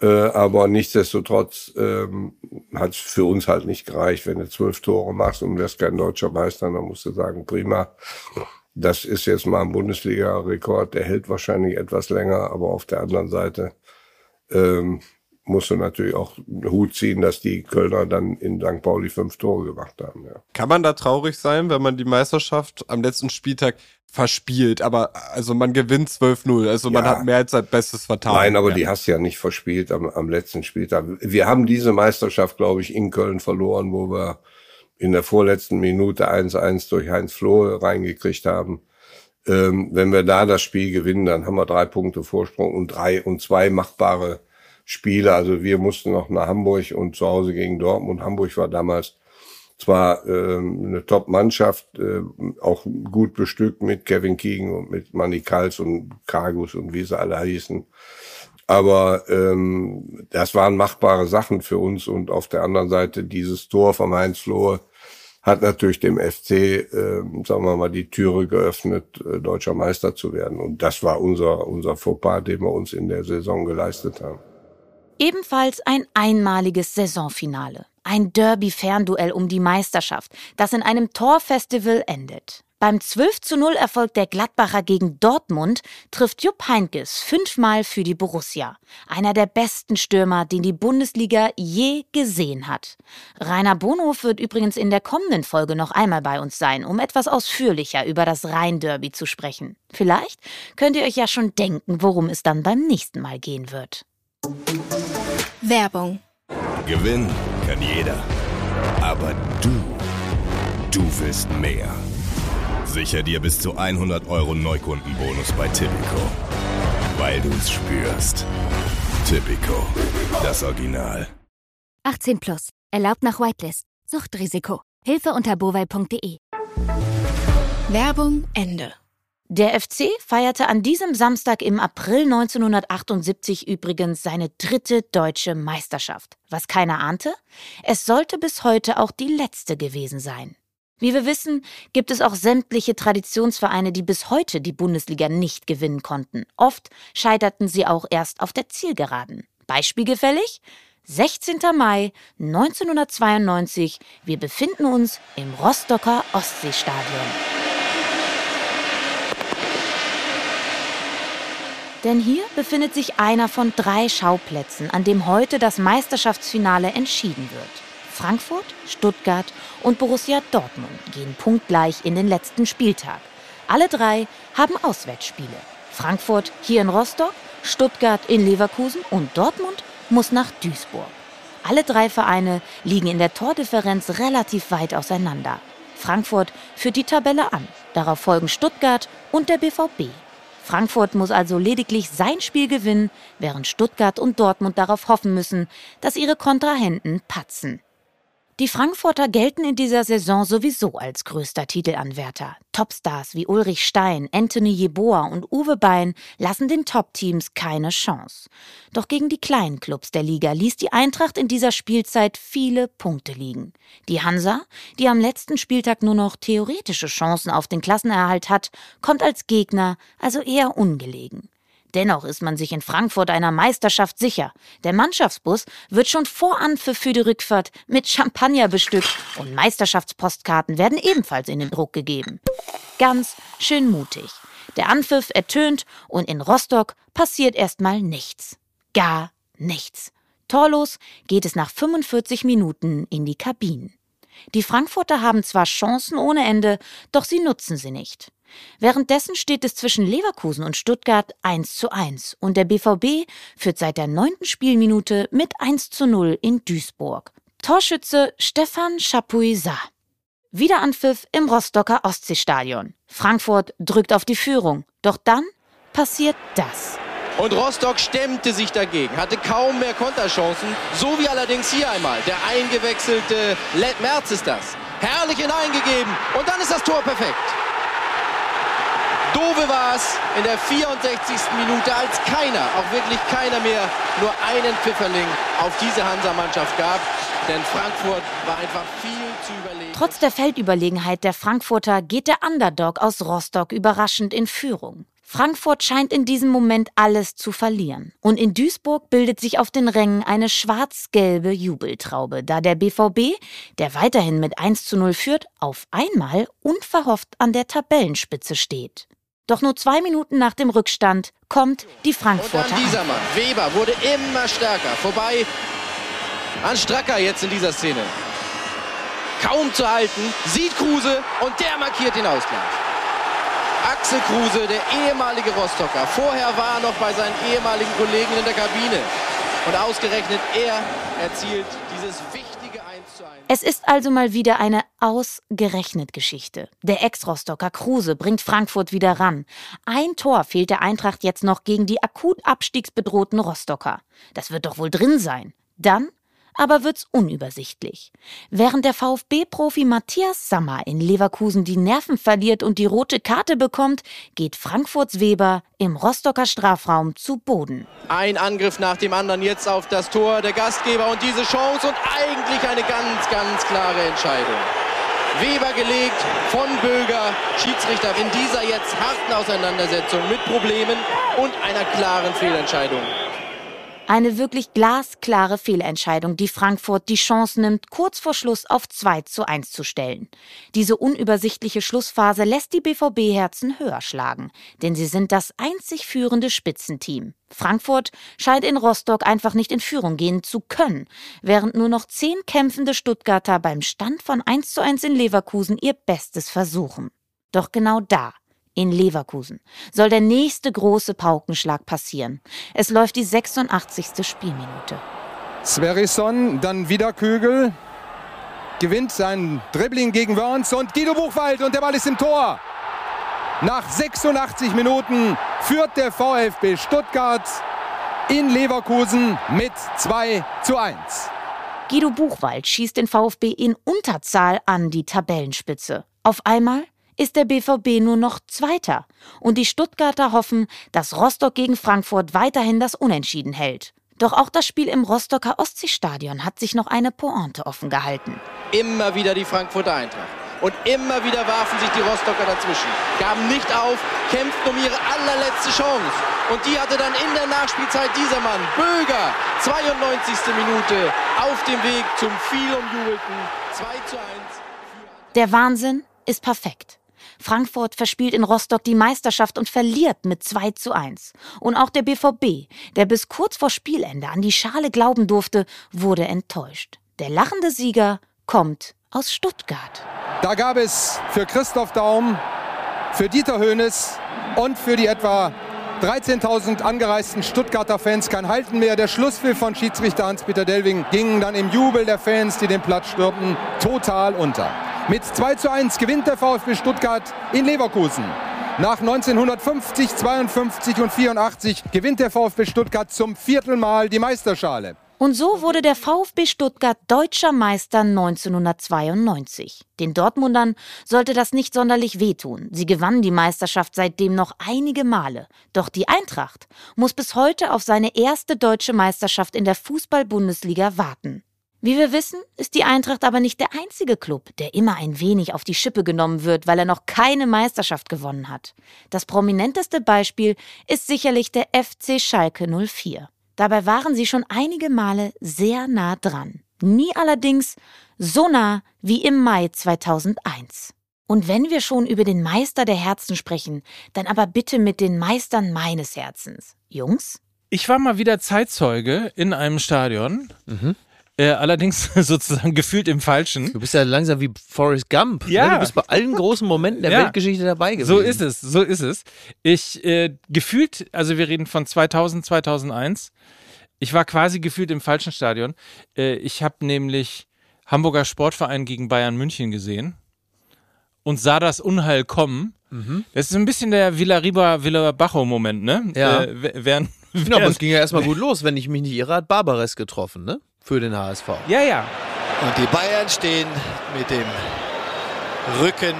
Äh, aber nichtsdestotrotz ähm, hat es für uns halt nicht gereicht. Wenn du zwölf Tore machst und wirst kein deutscher Meister, dann musst du sagen, prima. Das ist jetzt mal ein Bundesliga-Rekord, der hält wahrscheinlich etwas länger, aber auf der anderen Seite ähm, musst du natürlich auch einen Hut ziehen, dass die Kölner dann in St. Pauli fünf Tore gemacht haben. Ja. Kann man da traurig sein, wenn man die Meisterschaft am letzten Spieltag verspielt, aber also man gewinnt 12-0, also man hat mehr als sein Bestes vertan. Nein, aber ja. die hast du ja nicht verspielt am, am letzten Spieltag. Wir haben diese Meisterschaft, glaube ich, in Köln verloren, wo wir in der vorletzten Minute 1-1 durch Heinz Flohe reingekriegt haben. Ähm, wenn wir da das Spiel gewinnen, dann haben wir drei Punkte Vorsprung und drei und zwei machbare Spiele. Also wir mussten noch nach Hamburg und zu Hause gegen Dortmund. Hamburg war damals zwar ähm, eine Top-Mannschaft, äh, auch gut bestückt mit Kevin Keegan und mit Manny Kals und Kargus und wie sie alle hießen. Aber ähm, das waren machbare Sachen für uns und auf der anderen Seite dieses Tor vom Heinz Flohe hat natürlich dem FC, äh, sagen wir mal, die Türe geöffnet, äh, deutscher Meister zu werden. Und das war unser, unser Fauxpas, den wir uns in der Saison geleistet haben. Ebenfalls ein einmaliges Saisonfinale. Ein Derby-Fernduell um die Meisterschaft, das in einem Torfestival endet. Beim 12 zu 0 Erfolg der Gladbacher gegen Dortmund trifft Jupp Heynckes fünfmal für die Borussia. Einer der besten Stürmer, den die Bundesliga je gesehen hat. Rainer Bonhof wird übrigens in der kommenden Folge noch einmal bei uns sein, um etwas ausführlicher über das Rhein-Derby zu sprechen. Vielleicht könnt ihr euch ja schon denken, worum es dann beim nächsten Mal gehen wird. Werbung. Gewinnen kann jeder. Aber du Du willst mehr. Sicher dir bis zu 100 Euro Neukundenbonus bei Tipico. Weil du es spürst. Tipico, das Original. 18 plus. Erlaubt nach Whitelist. Suchtrisiko. Hilfe unter bovai.de. Werbung Ende. Der FC feierte an diesem Samstag im April 1978 übrigens seine dritte deutsche Meisterschaft. Was keiner ahnte, es sollte bis heute auch die letzte gewesen sein. Wie wir wissen, gibt es auch sämtliche Traditionsvereine, die bis heute die Bundesliga nicht gewinnen konnten. Oft scheiterten sie auch erst auf der Zielgeraden. Beispielgefällig? 16. Mai 1992. Wir befinden uns im Rostocker Ostseestadion. Denn hier befindet sich einer von drei Schauplätzen, an dem heute das Meisterschaftsfinale entschieden wird. Frankfurt, Stuttgart und Borussia Dortmund gehen punktgleich in den letzten Spieltag. Alle drei haben Auswärtsspiele. Frankfurt hier in Rostock, Stuttgart in Leverkusen und Dortmund muss nach Duisburg. Alle drei Vereine liegen in der Tordifferenz relativ weit auseinander. Frankfurt führt die Tabelle an, darauf folgen Stuttgart und der BVB. Frankfurt muss also lediglich sein Spiel gewinnen, während Stuttgart und Dortmund darauf hoffen müssen, dass ihre Kontrahenten patzen. Die Frankfurter gelten in dieser Saison sowieso als größter Titelanwärter. Topstars wie Ulrich Stein, Anthony Jeboa und Uwe Bein lassen den Top-Teams keine Chance. Doch gegen die kleinen Clubs der Liga ließ die Eintracht in dieser Spielzeit viele Punkte liegen. Die Hansa, die am letzten Spieltag nur noch theoretische Chancen auf den Klassenerhalt hat, kommt als Gegner also eher ungelegen. Dennoch ist man sich in Frankfurt einer Meisterschaft sicher. Der Mannschaftsbus wird schon vor Anpfiff für die Rückfahrt mit Champagner bestückt und Meisterschaftspostkarten werden ebenfalls in den Druck gegeben. Ganz schön mutig. Der Anpfiff ertönt und in Rostock passiert erstmal nichts. Gar nichts. Torlos geht es nach 45 Minuten in die Kabinen. Die Frankfurter haben zwar Chancen ohne Ende, doch sie nutzen sie nicht. Währenddessen steht es zwischen Leverkusen und Stuttgart 1 zu 1 und der BVB führt seit der neunten Spielminute mit 1 zu 0 in Duisburg. Torschütze Stefan Chapuisat. Wiederanpfiff im Rostocker Ostseestadion. Frankfurt drückt auf die Führung. Doch dann passiert das. Und Rostock stemmte sich dagegen, hatte kaum mehr Konterchancen, so wie allerdings hier einmal. Der eingewechselte Let Merz ist das. Herrlich hineingegeben und dann ist das Tor perfekt. Dove war es in der 64. Minute, als keiner, auch wirklich keiner mehr, nur einen Pfifferling auf diese Hansa-Mannschaft gab. Denn Frankfurt war einfach viel zu überlegen. Trotz der Feldüberlegenheit der Frankfurter geht der Underdog aus Rostock überraschend in Führung. Frankfurt scheint in diesem Moment alles zu verlieren. Und in Duisburg bildet sich auf den Rängen eine schwarz-gelbe Jubeltraube, da der BVB, der weiterhin mit 1 zu 0 führt, auf einmal unverhofft an der Tabellenspitze steht. Doch nur zwei Minuten nach dem Rückstand kommt die Frankfurter. Und dieser Mann, Weber, wurde immer stärker. Vorbei an Stracker jetzt in dieser Szene. Kaum zu halten, sieht Kruse und der markiert den Ausgleich. Axel Kruse, der ehemalige Rostocker. Vorher war er noch bei seinen ehemaligen Kollegen in der Kabine. Und ausgerechnet er erzielt dieses wichtige 1 zu 1. Es ist also mal wieder eine ausgerechnet Geschichte. Der Ex-Rostocker Kruse bringt Frankfurt wieder ran. Ein Tor fehlt der Eintracht jetzt noch gegen die akut abstiegsbedrohten Rostocker. Das wird doch wohl drin sein. Dann aber wird's unübersichtlich. Während der VfB-Profi Matthias Sammer in Leverkusen die Nerven verliert und die rote Karte bekommt, geht Frankfurts Weber im Rostocker Strafraum zu Boden. Ein Angriff nach dem anderen jetzt auf das Tor der Gastgeber und diese Chance und eigentlich eine ganz, ganz klare Entscheidung. Weber gelegt von Böger, Schiedsrichter in dieser jetzt harten Auseinandersetzung mit Problemen und einer klaren Fehlentscheidung. Eine wirklich glasklare Fehlentscheidung, die Frankfurt die Chance nimmt, kurz vor Schluss auf 2 zu 1 zu stellen. Diese unübersichtliche Schlussphase lässt die BVB-Herzen höher schlagen, denn sie sind das einzig führende Spitzenteam. Frankfurt scheint in Rostock einfach nicht in Führung gehen zu können, während nur noch zehn kämpfende Stuttgarter beim Stand von 1 zu 1 in Leverkusen ihr Bestes versuchen. Doch genau da in Leverkusen soll der nächste große Paukenschlag passieren. Es läuft die 86. Spielminute. Sverrisson, dann wieder Kögel. gewinnt sein Dribbling gegen Wörns und Guido Buchwald und der Ball ist im Tor. Nach 86 Minuten führt der VfB Stuttgart in Leverkusen mit 2 zu 1. Guido Buchwald schießt den VfB in Unterzahl an die Tabellenspitze. Auf einmal ist der BVB nur noch Zweiter. Und die Stuttgarter hoffen, dass Rostock gegen Frankfurt weiterhin das Unentschieden hält. Doch auch das Spiel im Rostocker Ostseestadion hat sich noch eine Pointe offen gehalten. Immer wieder die Frankfurter Eintracht. Und immer wieder warfen sich die Rostocker dazwischen, gaben nicht auf, kämpften um ihre allerletzte Chance. Und die hatte dann in der Nachspielzeit dieser Mann, Böger, 92. Minute, auf dem Weg zum viel umjubelten 2 zu 1. Der Wahnsinn ist perfekt. Frankfurt verspielt in Rostock die Meisterschaft und verliert mit 2 zu 1. Und auch der BVB, der bis kurz vor Spielende an die Schale glauben durfte, wurde enttäuscht. Der lachende Sieger kommt aus Stuttgart. Da gab es für Christoph Daum, für Dieter Höhnes und für die etwa 13.000 angereisten Stuttgarter Fans kein Halten mehr. Der Schlusspfiff von Schiedsrichter Hans-Peter Delving ging dann im Jubel der Fans, die den Platz stürmten, total unter. Mit 2 zu 1 gewinnt der VfB Stuttgart in Leverkusen. Nach 1950, 52 und 84 gewinnt der VfB Stuttgart zum vierten Mal die Meisterschale. Und so wurde der VfB Stuttgart deutscher Meister 1992. Den Dortmundern sollte das nicht sonderlich wehtun. Sie gewannen die Meisterschaft seitdem noch einige Male. Doch die Eintracht muss bis heute auf seine erste deutsche Meisterschaft in der Fußball-Bundesliga warten. Wie wir wissen, ist die Eintracht aber nicht der einzige Club, der immer ein wenig auf die Schippe genommen wird, weil er noch keine Meisterschaft gewonnen hat. Das prominenteste Beispiel ist sicherlich der FC Schalke 04. Dabei waren sie schon einige Male sehr nah dran. Nie allerdings so nah wie im Mai 2001. Und wenn wir schon über den Meister der Herzen sprechen, dann aber bitte mit den Meistern meines Herzens. Jungs? Ich war mal wieder Zeitzeuge in einem Stadion. Mhm. Äh, allerdings sozusagen gefühlt im Falschen. Du bist ja langsam wie Forrest Gump. Ja. Ne? Du bist bei allen großen Momenten der Ja. Weltgeschichte dabei gewesen. So ist es, so ist es. Ich äh, gefühlt, also wir reden von 2000, 2001. Ich war quasi gefühlt im falschen Stadion. Äh, ich habe nämlich Hamburger Sportverein gegen Bayern München gesehen und sah das Unheil kommen. Mhm. Das ist ein bisschen der Villariba Villabajo-Moment, ne? Ja. Äh, w- während, Genau, aber während- es ging ja erstmal gut los. Wenn ich mich nicht irre, hat Barbares getroffen, ne? Für den HSV. Ja, ja. Und die Bayern stehen mit dem Rücken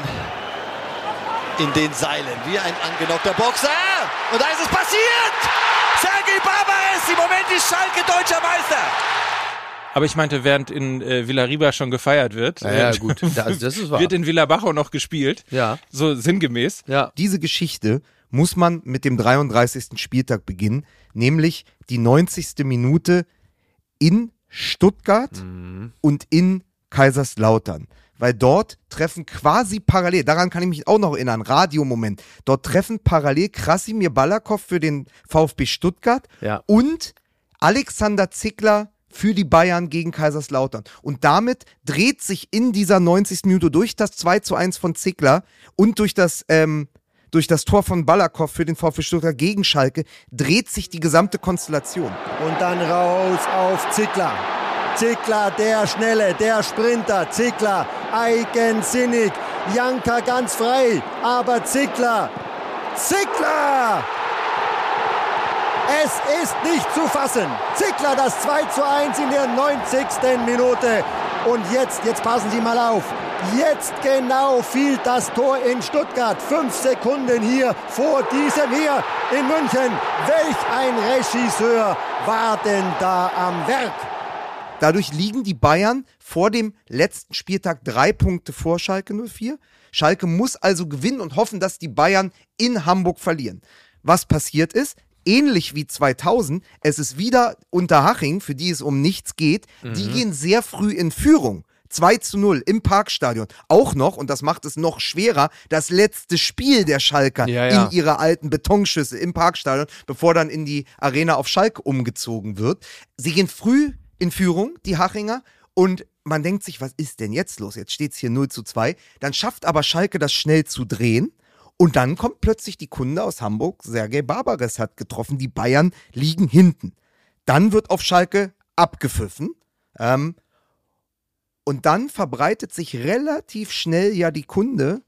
in den Seilen, wie ein angenockter Boxer. Und da ist es passiert! Sergei Barbares, im Moment ist Schalke deutscher Meister. Aber ich meinte, während in äh, Villariba schon gefeiert wird, Ja, ja, gut. Da- also das ist wahr. wird in Villabajo noch gespielt. Ja. So sinngemäß. Ja. Diese Geschichte muss man mit dem 33. Spieltag beginnen, nämlich die 90. Minute in Stuttgart und in Kaiserslautern. Weil dort treffen quasi parallel, daran kann ich mich auch noch erinnern, Radiomoment, dort treffen parallel Krasimir Balakov für den VfB Stuttgart Ja. und Alexander Zickler für die Bayern gegen Kaiserslautern. Und damit dreht sich in dieser 90. Minute durch das 2 zu 1 von Zickler und durch das, ähm, durch das Tor von Balakov für den VfB Stuttgart gegen Schalke, dreht sich die gesamte Konstellation. Und dann raus auf Zickler. Zickler, der Schnelle, der Sprinter. Zickler, eigensinnig. Janka ganz frei. Aber Zickler. Zickler! Es ist nicht zu fassen. Zickler das 2 zu 1 in der 90. Minute. Und jetzt, jetzt passen Sie mal auf. Jetzt genau fiel das Tor in Stuttgart. Fünf Sekunden hier vor diesem hier in München. Welch ein Regisseur war denn da am Werk? Dadurch liegen die Bayern vor dem letzten Spieltag drei Punkte vor Schalke 04. Schalke muss also gewinnen und hoffen, dass die Bayern in Hamburg verlieren. Was passiert ist, ähnlich wie 2000, es ist wieder Unterhaching, für die es um nichts geht. Die Mhm. gehen sehr früh in Führung. 2 zu 0 im Parkstadion. Auch noch, und das macht es noch schwerer, das letzte Spiel der Schalker Ja, ja. in ihrer alten Betonschüsse im Parkstadion, bevor dann in die Arena auf Schalke umgezogen wird. Sie gehen früh in Führung, die Hachinger, und man denkt sich, was ist denn jetzt los? Jetzt steht es hier 0 zu 2. Dann schafft aber Schalke das schnell zu drehen. Und dann kommt plötzlich die Kunde aus Hamburg, Sergei Barbares hat getroffen, die Bayern liegen hinten. Dann wird auf Schalke abgepfiffen. Ähm, Und dann verbreitet sich relativ schnell ja die Kunde,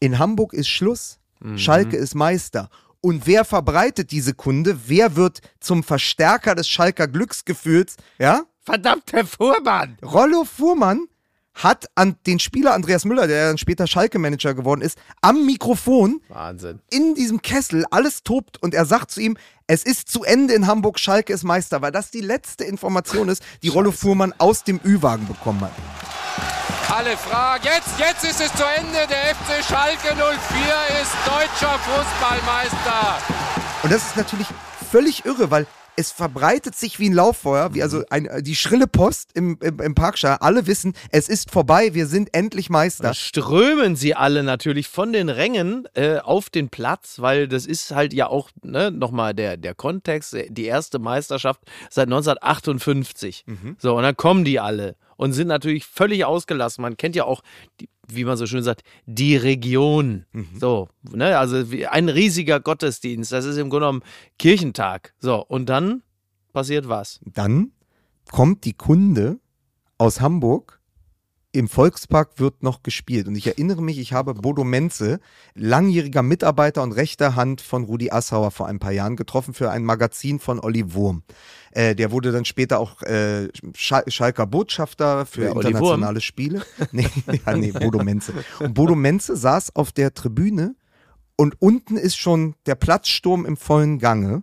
in Hamburg ist Schluss, Mhm. Schalke ist Meister. Und wer verbreitet diese Kunde? Wer wird zum Verstärker des Schalker Glücksgefühls? Ja? Verdammt, Herr Fuhrmann! Rollo Fuhrmann hat an den Spieler Andreas Müller, der dann später Schalke-Manager geworden ist, am Mikrofon Wahnsinn. in diesem Kessel, alles tobt und er sagt zu ihm, es ist zu Ende in Hamburg, Schalke ist Meister, weil das die letzte Information ist, die Rollo Fuhrmann aus dem Ü-Wagen bekommen hat. Alle fragen, jetzt, jetzt ist es zu Ende. Der FC Schalke 04 ist deutscher Fußballmeister. Und das ist natürlich völlig irre, weil es verbreitet sich wie ein Lauffeuer, wie also ein, die schrille Post im, im, im Parkstall. Alle wissen, es ist vorbei, wir sind endlich Meister. Da strömen sie alle natürlich von den Rängen äh, auf den Platz, weil das ist halt ja auch ne, nochmal der, der Kontext, äh, die erste Meisterschaft seit 1958. Mhm. So, und dann kommen die alle und sind natürlich völlig ausgelassen. Man kennt ja auch, die, wie man so schön sagt, die Region. Mhm. So, ne, also wie ein riesiger Gottesdienst. Das ist im Grunde genommen Kirchentag. So, und dann passiert was? Dann kommt die Kunde aus Hamburg. Im Volkspark wird noch gespielt. Und ich erinnere mich, ich habe Bodo Menze, langjähriger Mitarbeiter und rechter Hand von Rudi Assauer vor ein paar Jahren getroffen für ein Magazin von Olli Wurm. Äh, der wurde dann später auch äh, Schal Schalker Botschafter für Ja, internationale. Spiele. Nee, ja, nee, Bodo Menze. Und Bodo Menze saß auf der Tribüne und unten ist schon der Platzsturm im vollen Gange.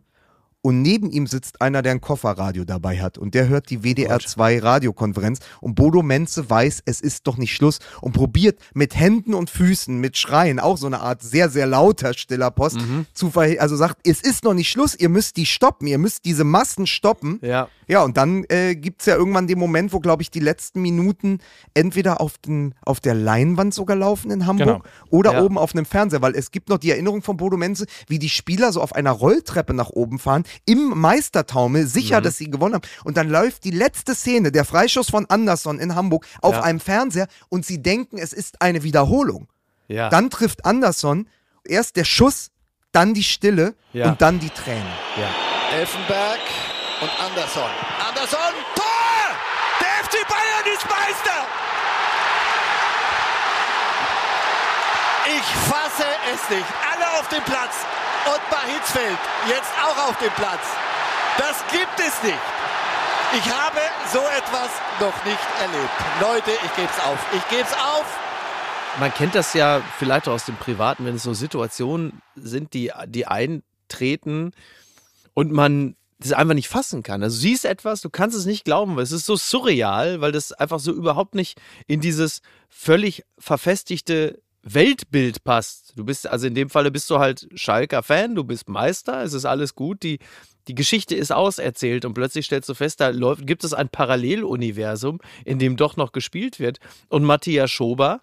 Und neben ihm sitzt einer, der ein Kofferradio dabei hat. Und der hört die WDR 2 Radiokonferenz. Und Bodo Menze weiß, es ist doch nicht Schluss. Und probiert mit Händen und Füßen, mit Schreien, auch so eine Art sehr, sehr lauter stiller Post, zu verhindern. Also sagt, es ist noch nicht Schluss, ihr müsst die stoppen, ihr müsst diese Massen stoppen. Ja. Ja, und dann äh, gibt es ja irgendwann den Moment, wo, glaube ich, die letzten Minuten entweder auf, den, auf der Leinwand sogar laufen in Hamburg Genau. oder Ja. oben auf einem Fernseher, weil es gibt noch die Erinnerung von Bodo Menze, wie die Spieler so auf einer Rolltreppe nach oben fahren, im Meistertaumel, sicher, Mhm. dass sie gewonnen haben. Und dann läuft die letzte Szene, der Freischuss von Anderson in Hamburg, auf Ja. einem Fernseher und sie denken, es ist eine Wiederholung. Ja. Dann trifft Anderson, erst der Schuss, dann die Stille Ja. und dann die Tränen. Ja. Elfenberg und Anderson. Anderson, Tor! Der FC Bayern ist Meister! Ich fasse es nicht. Alle auf dem Platz. Ottmar Hitzfeld jetzt auch auf dem Platz. Das gibt es nicht. Ich habe so etwas noch nicht erlebt. Leute, ich gebe es auf. Ich gebe es auf. Man kennt das ja vielleicht auch aus dem Privaten, wenn es so Situationen sind, die, die eintreten und man das einfach nicht fassen kann. Also du siehst etwas, du kannst es nicht glauben, weil es ist so surreal, weil das einfach so überhaupt nicht in dieses völlig verfestigte Weltbild passt. Du bist, also in dem Falle bist du halt Schalker Fan, du bist Meister, es ist alles gut, die, die Geschichte ist auserzählt und plötzlich stellst du fest, da läuft, gibt es ein Paralleluniversum, in dem doch noch gespielt wird. Und Matthias Schober,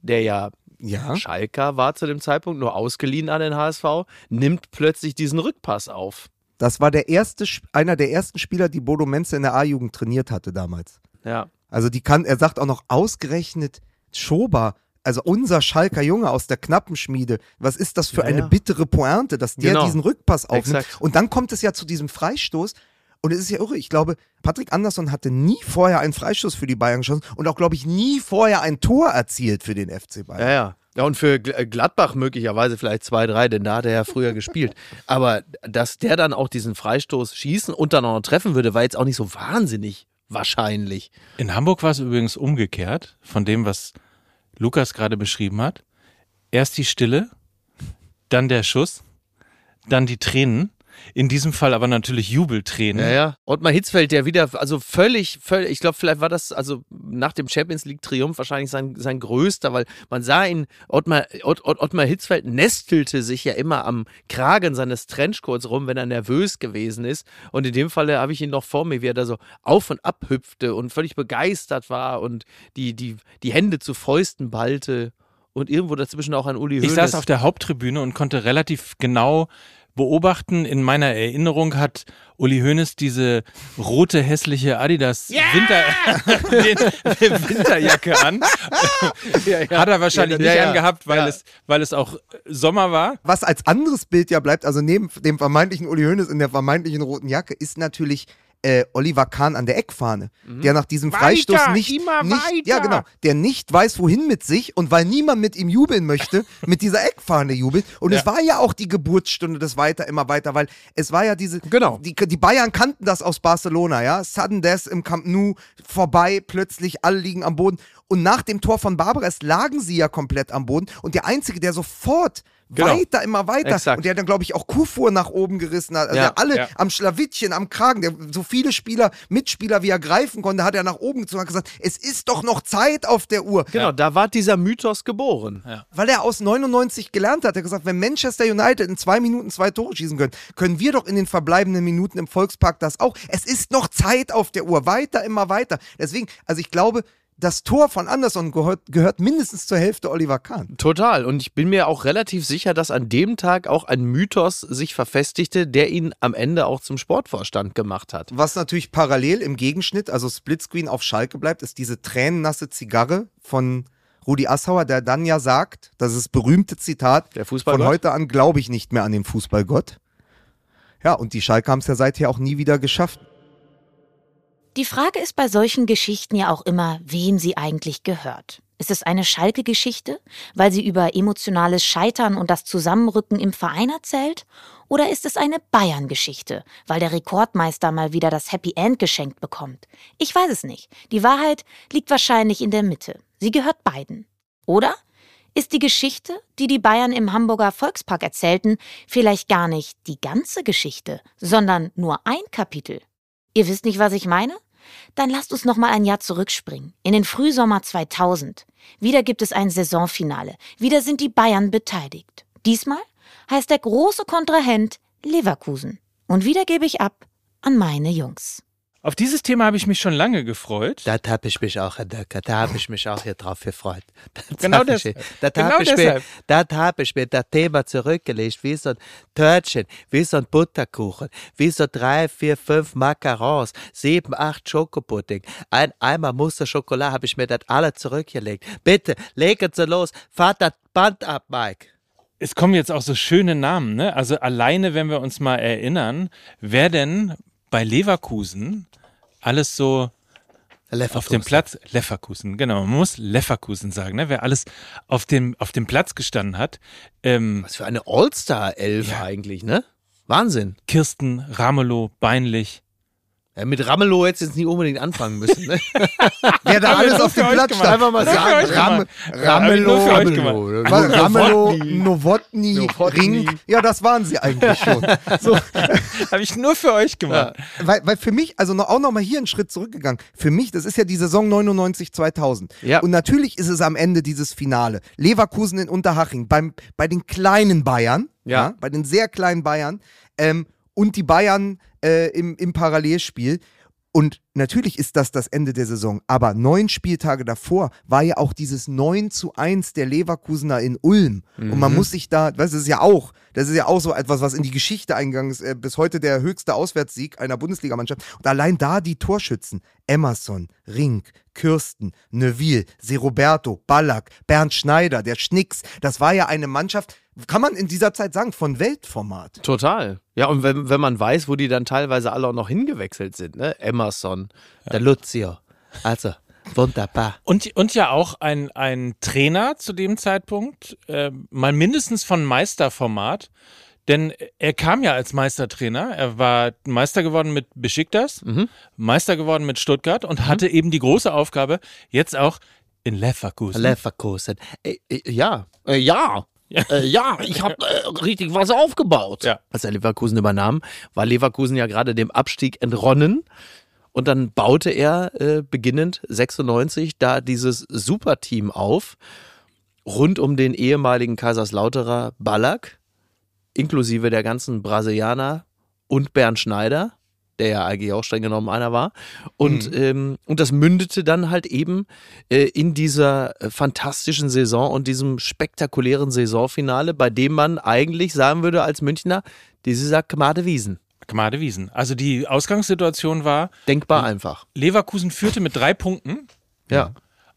der ja, Ja. Schalker war zu dem Zeitpunkt, nur ausgeliehen an den HSV, nimmt plötzlich diesen Rückpass auf. Das war der erste, einer der ersten Spieler, die Bodo Menze in der A-Jugend trainiert hatte damals. Ja. Also die kann, er sagt auch noch ausgerechnet Schober, also unser Schalker Junge aus der Knappenschmiede. Was ist das für Ja, eine ja. bittere Pointe, dass der Genau. diesen Rückpass aufnimmt. Exakt. Und dann kommt es ja zu diesem Freistoß. Und es ist ja irre. Ich glaube, Patrick Andersson hatte nie vorher einen Freistoß für die Bayern geschossen und auch, glaube ich, nie vorher ein Tor erzielt für den FC Bayern. Ja, ja. Ja, und für äh, Gladbach möglicherweise vielleicht zwei, drei, denn da hat er ja früher gespielt. Aber dass der dann auch diesen Freistoß schießen und dann auch noch treffen würde, war jetzt auch nicht so wahnsinnig wahrscheinlich. In Hamburg war es übrigens umgekehrt von dem, was Lukas gerade beschrieben hat. Erst die Stille, dann der Schuss, dann die Tränen. In diesem Fall aber natürlich Jubeltränen. Ja, ja. Ottmar Hitzfeld, der wieder, also völlig, völlig, ich glaube, vielleicht war das, also nach dem Champions League-Triumph wahrscheinlich sein, sein größter, weil man sah ihn, Ottmar, Ott, Ott, Ottmar Hitzfeld nestelte sich ja immer am Kragen seines Trenchcoats rum, wenn er nervös gewesen ist. Und in dem Falle habe ich ihn noch vor mir, wie er da so auf und ab hüpfte und völlig begeistert war und die, die, die Hände zu Fäusten ballte. Und irgendwo dazwischen auch ein Uli Hoeneß. Ich saß auf der Haupttribüne und konnte relativ genau beobachten. In meiner Erinnerung hat Uli Hoeneß diese rote, hässliche Adidas Winter, den, Winterjacke an. Hat er wahrscheinlich Ja, nicht ja, ja. angehabt, weil, Ja. es, weil es auch Sommer war. Was als anderes Bild ja bleibt, also neben dem vermeintlichen Uli Hoeneß in der vermeintlichen roten Jacke, ist natürlich äh, Oliver Kahn an der Eckfahne, Mhm. der nach diesem Weiter, Freistoß nicht, immer nicht ja genau, der nicht weiß, wohin mit sich und weil niemand mit ihm jubeln möchte, mit dieser Eckfahne jubelt. Und Ja. es war ja auch die Geburtsstunde des Weiter, immer weiter, weil es war ja diese, Genau. die, die Bayern kannten das aus Barcelona, ja, Sudden Death im Camp Nou, vorbei, plötzlich alle liegen am Boden. Und nach dem Tor von Barbares lagen sie ja komplett am Boden. Und der Einzige, der sofort Genau. weiter, immer weiter, Exakt. und der dann, glaube ich, auch Kufur nach oben gerissen hat. Also Ja. der alle Ja. am Schlawittchen, am Kragen, der so viele Spieler, Mitspieler, wie er greifen konnte, hat er nach oben gezogen und hat gesagt, es ist doch noch Zeit auf der Uhr. Genau, da war dieser Mythos geboren. Weil er aus 99 gelernt hat. Er hat gesagt, wenn Manchester United in zwei Minuten zwei Tore schießen können, können wir doch in den verbleibenden Minuten im Volkspark das auch. Es ist noch Zeit auf der Uhr. Weiter, immer weiter. Deswegen, also ich glaube, das Tor von Anderson gehört, gehört mindestens zur Hälfte Oliver Kahn. Total. Und ich bin mir auch relativ sicher, dass an dem Tag auch ein Mythos sich verfestigte, der ihn am Ende auch zum Sportvorstand gemacht hat. Was natürlich parallel im Gegenschnitt, also Splitscreen auf Schalke bleibt, ist diese tränennasse Zigarre von Rudi Assauer, der dann ja sagt, das ist das berühmte Zitat, Der von heute an glaube ich nicht mehr an den Fußballgott. Ja, und die Schalke haben es ja seither auch nie wieder geschafft. Die Frage ist bei solchen Geschichten ja auch immer, wem sie eigentlich gehört. Ist es eine Schalke-Geschichte, weil sie über emotionales Scheitern und das Zusammenrücken im Verein erzählt? Oder ist es eine Bayern-Geschichte, weil der Rekordmeister mal wieder das Happy End geschenkt bekommt? Ich weiß es nicht. Die Wahrheit liegt wahrscheinlich in der Mitte. Sie gehört beiden. Oder ist die Geschichte, die die Bayern im Hamburger Volkspark erzählten, vielleicht gar nicht die ganze Geschichte, sondern nur ein Kapitel? Ihr wisst nicht, was ich meine? Dann lasst uns noch mal ein Jahr zurückspringen, in den Frühsommer 2000. Wieder gibt es ein Saisonfinale. Wieder sind die Bayern beteiligt. Diesmal heißt der große Kontrahent Leverkusen. Und wieder gebe ich ab an meine Jungs. Auf dieses Thema habe ich mich schon lange gefreut. Das habe ich mich auch, Herr Döcker, da habe ich mich auch hier drauf gefreut. Das Genau das- ich, das genau hab ich das habe ich mir das Thema zurückgelegt, wie so ein Törtchen, wie so ein Butterkuchen, wie so drei, vier, fünf Macarons, sieben, acht Schokopudding, ein Eimer Muster Schokolade habe ich mir das alle zurückgelegt. Bitte, legen Sie los, fahrt das Band ab, Mike. Es kommen jetzt auch so schöne Namen, ne? Also alleine, wenn wir uns mal erinnern, wer denn bei Leverkusen alles so auf dem Platz, Leverkusen, genau, man muss Leverkusen sagen, ne? Wer alles auf dem, auf dem Platz gestanden hat. Ähm, Was für eine All-Star-Elf eigentlich, ne? Wahnsinn. Kirsten, Ramelow, Beinlich. Ja, mit Ramelow hättest du jetzt nicht unbedingt anfangen müssen, ne? Wer da alles auf dem Platz stand. Einfach mal sagen. gemacht. Ramelow, Ramelow, Ramelow, Novotny. Nowotny, Ring. Ja, das waren sie eigentlich schon. So. Habe ich nur für euch gemacht. Weil, weil für mich, also noch, auch noch mal hier einen Schritt zurückgegangen. Für mich, das ist ja die Saison 99, 2000. Ja. Und natürlich ist es am Ende dieses Finale. Leverkusen in Unterhaching, beim, bei den kleinen Bayern, Ja. bei den sehr kleinen Bayern, ähm, und die Bayern äh, im, im Parallelspiel. Und natürlich ist das das Ende der Saison, aber neun Spieltage davor war ja auch dieses 9 zu 1 der Leverkusener in Ulm. Und man Mhm. muss sich da, das ist ja auch, das ist ja auch so etwas, was in die Geschichte eingegangen ist, äh, bis heute der höchste Auswärtssieg einer Bundesligamannschaft. Und allein da die Torschützen, Emerson, Rink, Kirsten, Neuville, Seroberto, Ballack, Bernd Schneider, der Schnicks, das war ja eine Mannschaft, kann man in dieser Zeit sagen, von Weltformat. Total. Ja, und wenn, wenn man weiß, wo die dann teilweise alle auch noch hingewechselt sind, ne? Emerson, der Lucio. Also, wunderbar. Und, und ja auch ein, ein Trainer zu dem Zeitpunkt, äh, mal mindestens von Meisterformat, denn er kam ja als Meistertrainer. Er war Meister geworden mit Besiktas, Meister geworden mit Stuttgart und hatte eben die große Aufgabe, jetzt auch in Leverkusen. Leverkusen. Äh, äh, ja, äh, ja. Äh, ja, ich habe äh, richtig was aufgebaut. Ja. Als er Leverkusen übernahm, war Leverkusen ja gerade dem Abstieg entronnen. Und dann baute er äh, beginnend 96 da dieses Superteam auf, rund um den ehemaligen Kaiserslauterer Ballack, inklusive der ganzen Brasilianer und Bernd Schneider, der ja eigentlich auch streng genommen einer war. Und, ähm, und das mündete dann halt eben äh, in dieser fantastischen Saison und diesem spektakulären Saisonfinale, bei dem man eigentlich sagen würde als Münchner, dieser Kmade Wiesen. Gmade Wiesen. Also die Ausgangssituation war. Denkbar einfach. Leverkusen führte mit drei Punkten. Ja.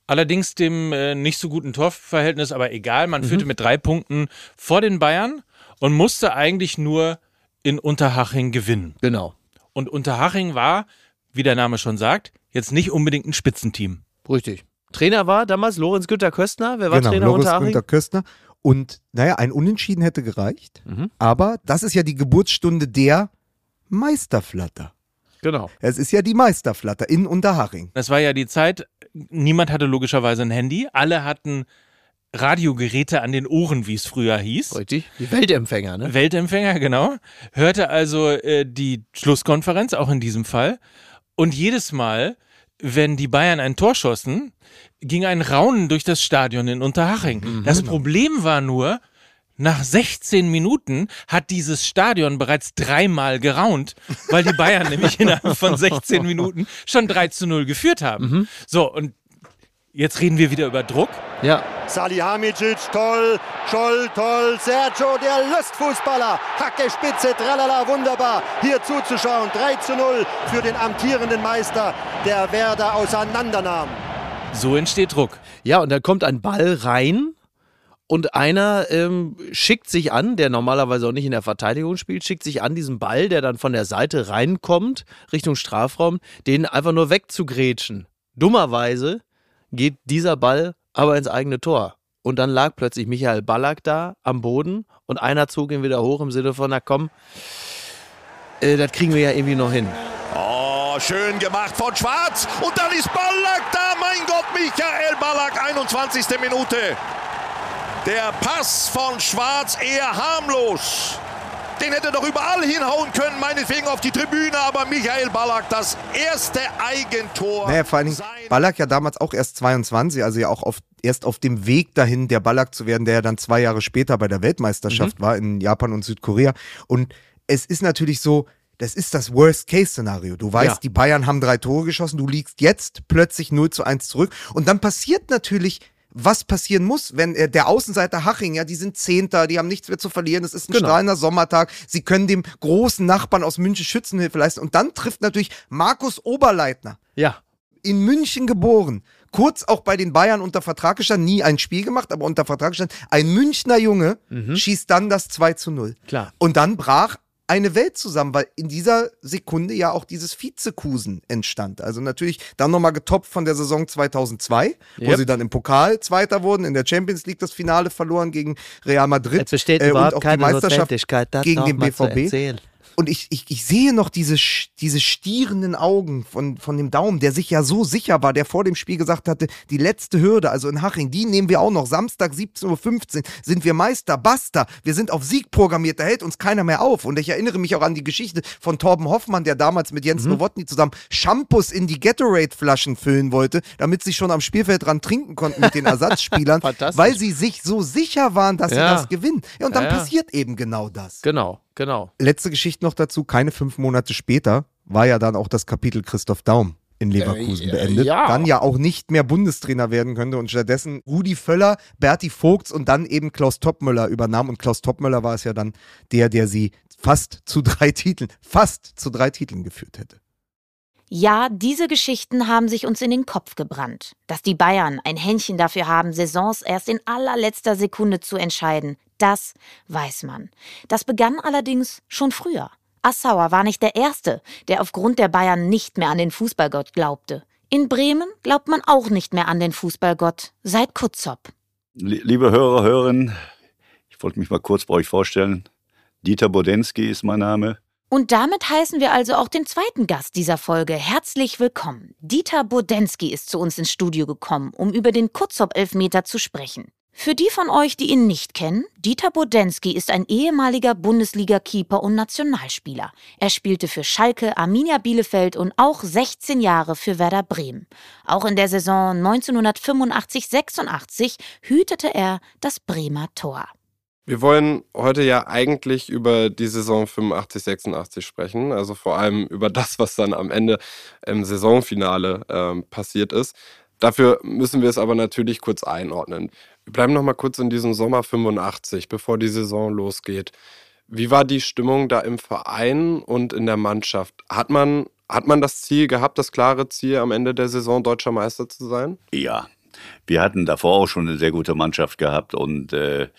Allerdings dem äh, nicht so guten Torverhältnis, aber egal, man Mhm. führte mit drei Punkten vor den Bayern und musste eigentlich nur in Unterhaching gewinnen. Genau. Und Unterhaching war, wie der Name schon sagt, jetzt nicht unbedingt ein Spitzenteam. Richtig. Trainer war damals Lorenz Günther Köstner. Wer war genau, Trainer Lorenz Unterhaching? Günther Köstner. Und naja, ein Unentschieden hätte gereicht. Mhm. Aber das ist ja die Geburtsstunde der Meisterflatter. Genau. Es ist ja die Meisterflatter in Unterhaching. Das war ja die Zeit, niemand hatte logischerweise ein Handy, alle hatten Radiogeräte an den Ohren, wie es früher hieß. Richtig. Die Weltempfänger, ne? Weltempfänger, genau. Hörte also äh, die Schlusskonferenz, auch in diesem Fall. Und jedes Mal, wenn die Bayern ein Tor schossen, ging ein Raunen durch das Stadion in Unterhaching. das Problem war nur, nach 16 Minuten hat dieses Stadion bereits dreimal geraunt, weil die Bayern nämlich innerhalb von 16 Minuten schon 3 zu 0 geführt haben. So, und jetzt reden wir wieder über Druck. Ja. Salihamidzic, toll, Scholl, toll, Sergio, der Lustfußballer, Hacke, Spitze, tralala, wunderbar, hier zuzuschauen, 3 zu 0 für den amtierenden Meister, der Werder auseinandernahm. So entsteht Druck. Ja, und da kommt ein Ball rein und einer ähm, schickt sich an, der normalerweise auch nicht in der Verteidigung spielt, schickt sich an, diesen Ball, der dann von der Seite reinkommt, Richtung Strafraum, den einfach nur wegzugrätschen. Dummerweise geht dieser Ball aber ins eigene Tor. Und dann lag plötzlich Michael Ballack da am Boden und einer zog ihn wieder hoch im Sinne von, na komm, äh, das kriegen wir ja irgendwie noch hin. Oh, schön gemacht von Schwarz. Und dann ist Ballack da. Mein Gott, Michael Ballack, 21. Minute. Der Pass von Schwarz eher harmlos. Den hätte er doch überall hinhauen können, meinetwegen auf die Tribüne, aber Michael Ballack, das erste Eigentor. Naja, vor allen Dingen Ballack ja damals auch erst 22, also ja auch auf, erst auf dem Weg dahin, der Ballack zu werden, der ja dann zwei Jahre später bei der Weltmeisterschaft war in Japan und Südkorea. Und es ist natürlich so, das ist das Worst-Case-Szenario. Du weißt, Ja. die Bayern haben drei Tore geschossen, du liegst jetzt plötzlich 0 zu 1 zurück. Und dann passiert natürlich, was passieren muss, wenn äh, der Außenseiter Haching, ja, die sind Zehnter, die haben nichts mehr zu verlieren, es ist ein Genau. strahlender Sommertag, sie können dem großen Nachbarn aus München Schützenhilfe leisten. Und dann trifft natürlich Markus Oberleitner Ja. in München geboren, kurz auch bei den Bayern unter Vertrag gestanden, nie ein Spiel gemacht, aber unter Vertrag gestanden. Ein Münchner Junge schießt dann das 2 zu 0. Klar. Und dann brach eine Welt zusammen, weil in dieser Sekunde ja auch dieses Vizekusen entstand. Also natürlich dann nochmal getoppt von der Saison 2002, wo Yep. sie dann im Pokal Zweiter wurden, in der Champions League das Finale verloren gegen Real Madrid. Es besteht äh, überhaupt und auch keine die Meisterschaft Notwendigkeit, das gegen den BVB. Und ich, ich, ich sehe noch diese, diese stierenden Augen von, von dem Daumen, der sich ja so sicher war, der vor dem Spiel gesagt hatte, die letzte Hürde, also in Haching, die nehmen wir auch noch. Samstag 17.15 Uhr sind wir Meister, basta. Wir sind auf Sieg programmiert, da hält uns keiner mehr auf. Und ich erinnere mich auch an die Geschichte von Torben Hoffmann, der damals mit Jens Nowotny zusammen Shampoos in die Gatorade-Flaschen füllen wollte, damit sie schon am Spielfeld dran trinken konnten mit den Ersatzspielern, weil sie sich so sicher waren, dass sie Ja. das gewinnen. Ja, und dann Ja, ja. passiert eben genau das. Genau, genau. Letzte Geschichte noch dazu, keine fünf Monate später war ja dann auch das Kapitel Christoph Daum in Leverkusen Äh, beendet. ja. Dann ja auch nicht mehr Bundestrainer werden könnte und stattdessen Rudi Völler, Berti Vogts und dann eben Klaus Toppmöller übernahm. Und Klaus Toppmöller war es ja dann der, der sie fast zu drei Titeln, fast zu drei Titeln geführt hätte. Ja, diese Geschichten haben sich uns in den Kopf gebrannt. Dass die Bayern ein Händchen dafür haben, Saisons erst in allerletzter Sekunde zu entscheiden, das weiß man. Das begann allerdings schon früher. Assauer war nicht der Erste, der aufgrund der Bayern nicht mehr an den Fußballgott glaubte. In Bremen glaubt man auch nicht mehr an den Fußballgott, seit Kutzop. Lie- Liebe Hörer, Hörerinnen, ich wollte mich mal kurz bei euch vorstellen. Dieter Bodensky ist mein Name. Und damit heißen wir also auch den zweiten Gast dieser Folge herzlich willkommen. Dieter Bodensky ist zu uns ins Studio gekommen, um über den Kutzop-Elfmeter zu sprechen. Für die von euch, die ihn nicht kennen, Dieter Bodensky ist ein ehemaliger Bundesliga-Keeper und Nationalspieler. Er spielte für Schalke, Arminia Bielefeld und auch 16 Jahre für Werder Bremen. Auch in der Saison 1985-86 hütete er das Bremer Tor. Wir wollen heute ja eigentlich über die Saison 85, 86 sprechen, also vor allem über das, was dann am Ende im Saisonfinale ähm, passiert ist. Dafür müssen wir es aber natürlich kurz einordnen. Wir bleiben noch mal kurz in diesem Sommer 85, bevor die Saison losgeht. Wie war die Stimmung da im Verein und in der Mannschaft? Hat man, hat man das Ziel gehabt, das klare Ziel, am Ende der Saison deutscher Meister zu sein? Ja, wir hatten davor auch schon eine sehr gute Mannschaft gehabt und äh,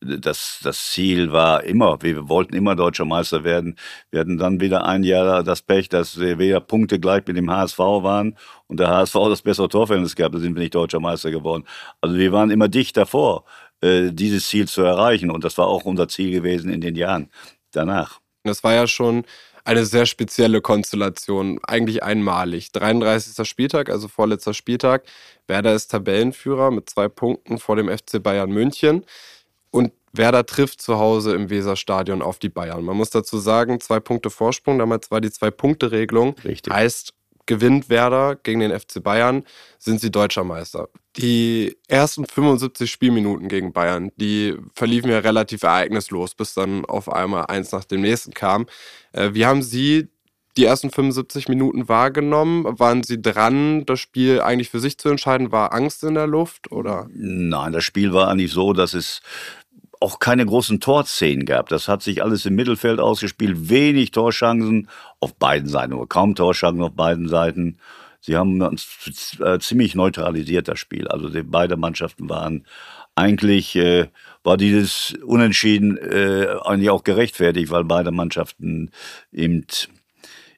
das, das Ziel war immer, wir wollten immer deutscher Meister werden. Wir hatten dann wieder ein Jahr das Pech, dass wir wieder Punkte gleich mit dem HSV waren und der HSV das bessere Torverhältnis gab, da sind wir nicht deutscher Meister geworden. Also wir waren immer dicht davor, äh, dieses Ziel zu erreichen und das war auch unser Ziel gewesen in den Jahren danach. Das war ja schon eine sehr spezielle Konstellation, eigentlich einmalig. 33. Spieltag, also vorletzter Spieltag. Werder ist Tabellenführer mit zwei Punkten vor dem FC Bayern München. Und Werder trifft zu Hause im Weserstadion auf die Bayern. Man muss dazu sagen, zwei Punkte Vorsprung. Damals war die Zwei-Punkte-Regelung. Richtig. Heißt, gewinnt Werder gegen den FC Bayern, sind sie deutscher Meister. Die ersten 75 Spielminuten gegen Bayern, die verliefen ja relativ ereignislos, bis dann auf einmal eins nach dem nächsten kam. Äh, wie haben Sie die ersten 75 Minuten wahrgenommen? Waren Sie dran, das Spiel eigentlich für sich zu entscheiden? War Angst in der Luft oder? Nein, das Spiel war eigentlich so, dass es auch keine großen Torszenen gab. Das hat sich alles im Mittelfeld ausgespielt. Wenig Torchancen auf beiden Seiten oder kaum Torchancen auf beiden Seiten. Sie haben uns äh, ziemlich neutralisiert, das Spiel. Also die, beide Mannschaften waren eigentlich, äh, war dieses Unentschieden äh, eigentlich auch gerechtfertigt, weil beide Mannschaften eben,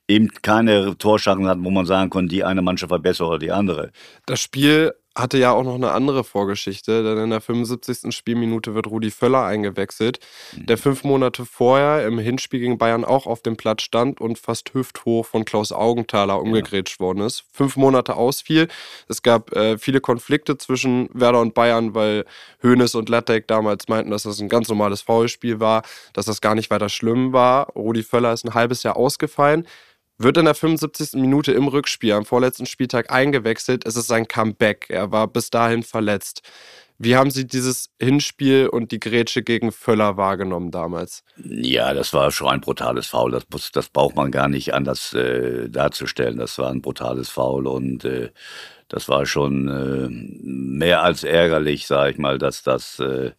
eben keine Torschancen hatten, wo man sagen konnte, die eine Mannschaft war besser oder die andere. Das Spiel hatte ja auch noch eine andere Vorgeschichte, denn in der 75. Spielminute wird Rudi Völler eingewechselt, der fünf Monate vorher im Hinspiel gegen Bayern auch auf dem Platz stand und fast hüfthoch von Klaus Augenthaler umgegrätscht worden ist. Fünf Monate ausfiel. Es gab äh, viele Konflikte zwischen Werder und Bayern, weil Hoeneß und Lattek damals meinten, dass das ein ganz normales Foulspiel war, dass das gar nicht weiter schlimm war. Rudi Völler ist ein halbes Jahr ausgefallen wird in der 75. Minute im Rückspiel am vorletzten Spieltag eingewechselt. Es ist sein Comeback. Er war bis dahin verletzt. Wie haben Sie dieses Hinspiel und die Grätsche gegen Völler wahrgenommen damals? Ja, das war schon ein brutales Foul. Das, muss, das braucht man gar nicht anders äh, darzustellen. Das war ein brutales Foul und äh, das war schon äh, mehr als ärgerlich, sage ich mal, dass das äh,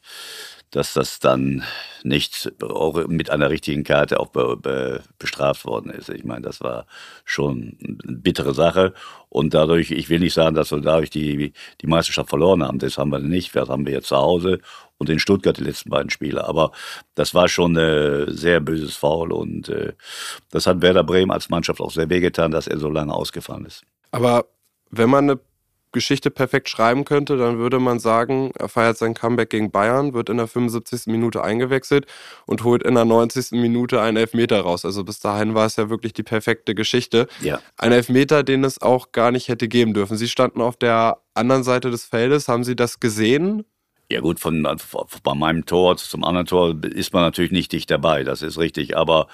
dass das dann nicht auch mit einer richtigen Karte auch be, be, bestraft worden ist. Ich meine, das war schon eine bittere Sache und dadurch, ich will nicht sagen, dass wir dadurch die, die Meisterschaft verloren haben, das haben wir nicht, das haben wir jetzt zu Hause und in Stuttgart die letzten beiden Spiele, aber das war schon ein sehr böses Foul und äh, das hat Werder Bremen als Mannschaft auch sehr wehgetan, dass er so lange ausgefallen ist. Aber wenn man eine Geschichte perfekt schreiben könnte, dann würde man sagen, er feiert sein Comeback gegen Bayern, wird in der 75. Minute eingewechselt und holt in der 90. Minute einen Elfmeter raus. Also bis dahin war es ja wirklich die perfekte Geschichte. Ja. Ein Elfmeter, den es auch gar nicht hätte geben dürfen. Sie standen auf der anderen Seite des Feldes. Haben Sie das gesehen? Ja gut, von, bei meinem Tor zum anderen Tor ist man natürlich nicht dicht dabei, das ist richtig. Aber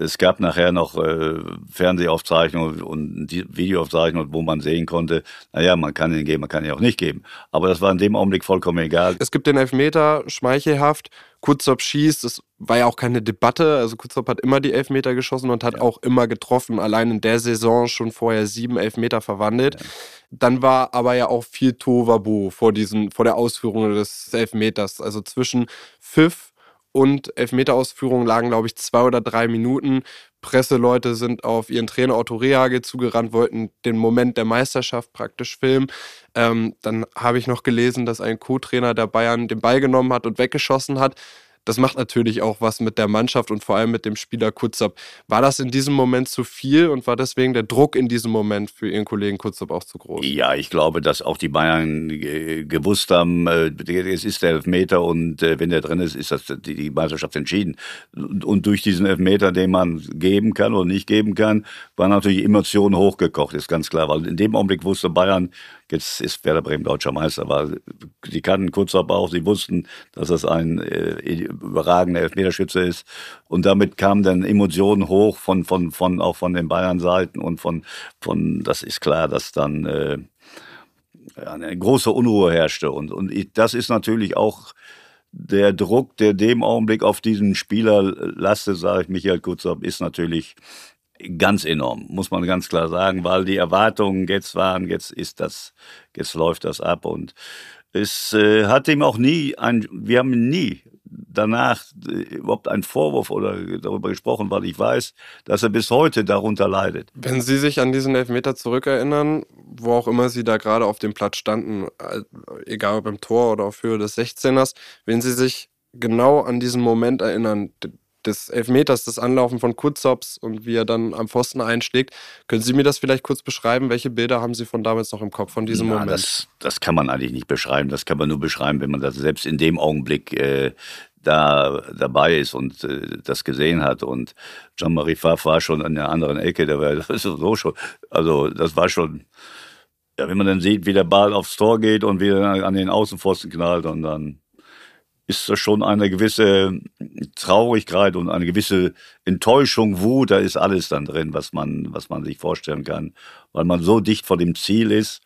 es gab nachher noch äh, Fernsehaufzeichnungen und Videoaufzeichnungen, wo man sehen konnte, naja, man kann ihn geben, man kann ihn auch nicht geben. Aber das war in dem Augenblick vollkommen egal. Es gibt den Elfmeter, schmeichelhaft. Kurzop schießt, es war ja auch keine Debatte. Also Kurzop hat immer die Elfmeter geschossen und hat ja. auch immer getroffen. Allein in der Saison schon vorher sieben Elfmeter verwandelt. Ja. Dann war aber ja auch viel Tovabu vor, diesen, vor der Ausführung des Elfmeters. Also zwischen Pfiff und Elfmeterausführungen lagen, glaube ich, zwei oder drei Minuten. Presseleute sind auf ihren Trainer Otto Rehage zugerannt, wollten den Moment der Meisterschaft praktisch filmen. Ähm, dann habe ich noch gelesen, dass ein Co-Trainer der Bayern den Ball genommen hat und weggeschossen hat. Das macht natürlich auch was mit der Mannschaft und vor allem mit dem Spieler Kutzab. War das in diesem Moment zu viel und war deswegen der Druck in diesem Moment für Ihren Kollegen Kutzab auch zu groß? Ja, ich glaube, dass auch die Bayern gewusst haben, äh, es ist der Elfmeter und äh, wenn der drin ist, ist das die Meisterschaft entschieden. Und durch diesen Elfmeter, den man geben kann oder nicht geben kann, war natürlich Emotionen hochgekocht, ist ganz klar. Weil in dem Augenblick wusste Bayern, Jetzt ist Werder Bremen deutscher Meister, aber die kannten Kurzab auch, sie wussten, dass das ein äh, überragender Elfmeterschütze ist. Und damit kamen dann Emotionen hoch von, von, von auch von den Bayern-Seiten und von, von, das ist klar, dass dann äh, eine große Unruhe herrschte. Und, und das ist natürlich auch der Druck, der dem Augenblick auf diesen Spieler lastet, sage ich Michael Kutzab, ist natürlich ganz enorm, muss man ganz klar sagen, weil die Erwartungen jetzt waren, jetzt ist das, jetzt läuft das ab und es äh, hat ihm auch nie ein, wir haben nie danach äh, überhaupt einen Vorwurf oder darüber gesprochen, weil ich weiß, dass er bis heute darunter leidet. Wenn Sie sich an diesen Elfmeter zurückerinnern, wo auch immer Sie da gerade auf dem Platz standen, äh, egal ob im Tor oder auf Höhe des 16ers, wenn Sie sich genau an diesen Moment erinnern, des Elfmeters, das Anlaufen von Kurzops und wie er dann am Pfosten einschlägt. Können Sie mir das vielleicht kurz beschreiben? Welche Bilder haben Sie von damals noch im Kopf, von diesem ja, Moment? Das, das kann man eigentlich nicht beschreiben. Das kann man nur beschreiben, wenn man das selbst in dem Augenblick äh, da dabei ist und äh, das gesehen hat. Und Jean-Marie Pfaff war schon an der anderen Ecke, der war so schon, also das war schon, ja, wenn man dann sieht, wie der Ball aufs Tor geht und wie er an den Außenpfosten knallt und dann ist da schon eine gewisse Traurigkeit und eine gewisse Enttäuschung, Wut, da ist alles dann drin, was man, was man sich vorstellen kann, weil man so dicht vor dem Ziel ist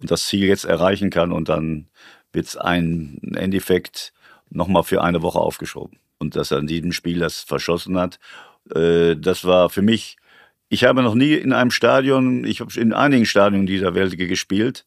und das Ziel jetzt erreichen kann und dann wird es ein Endeffekt nochmal für eine Woche aufgeschoben. Und dass er in diesem Spiel das verschossen hat, äh, das war für mich, ich habe noch nie in einem Stadion, ich habe in einigen Stadien dieser Welt gespielt,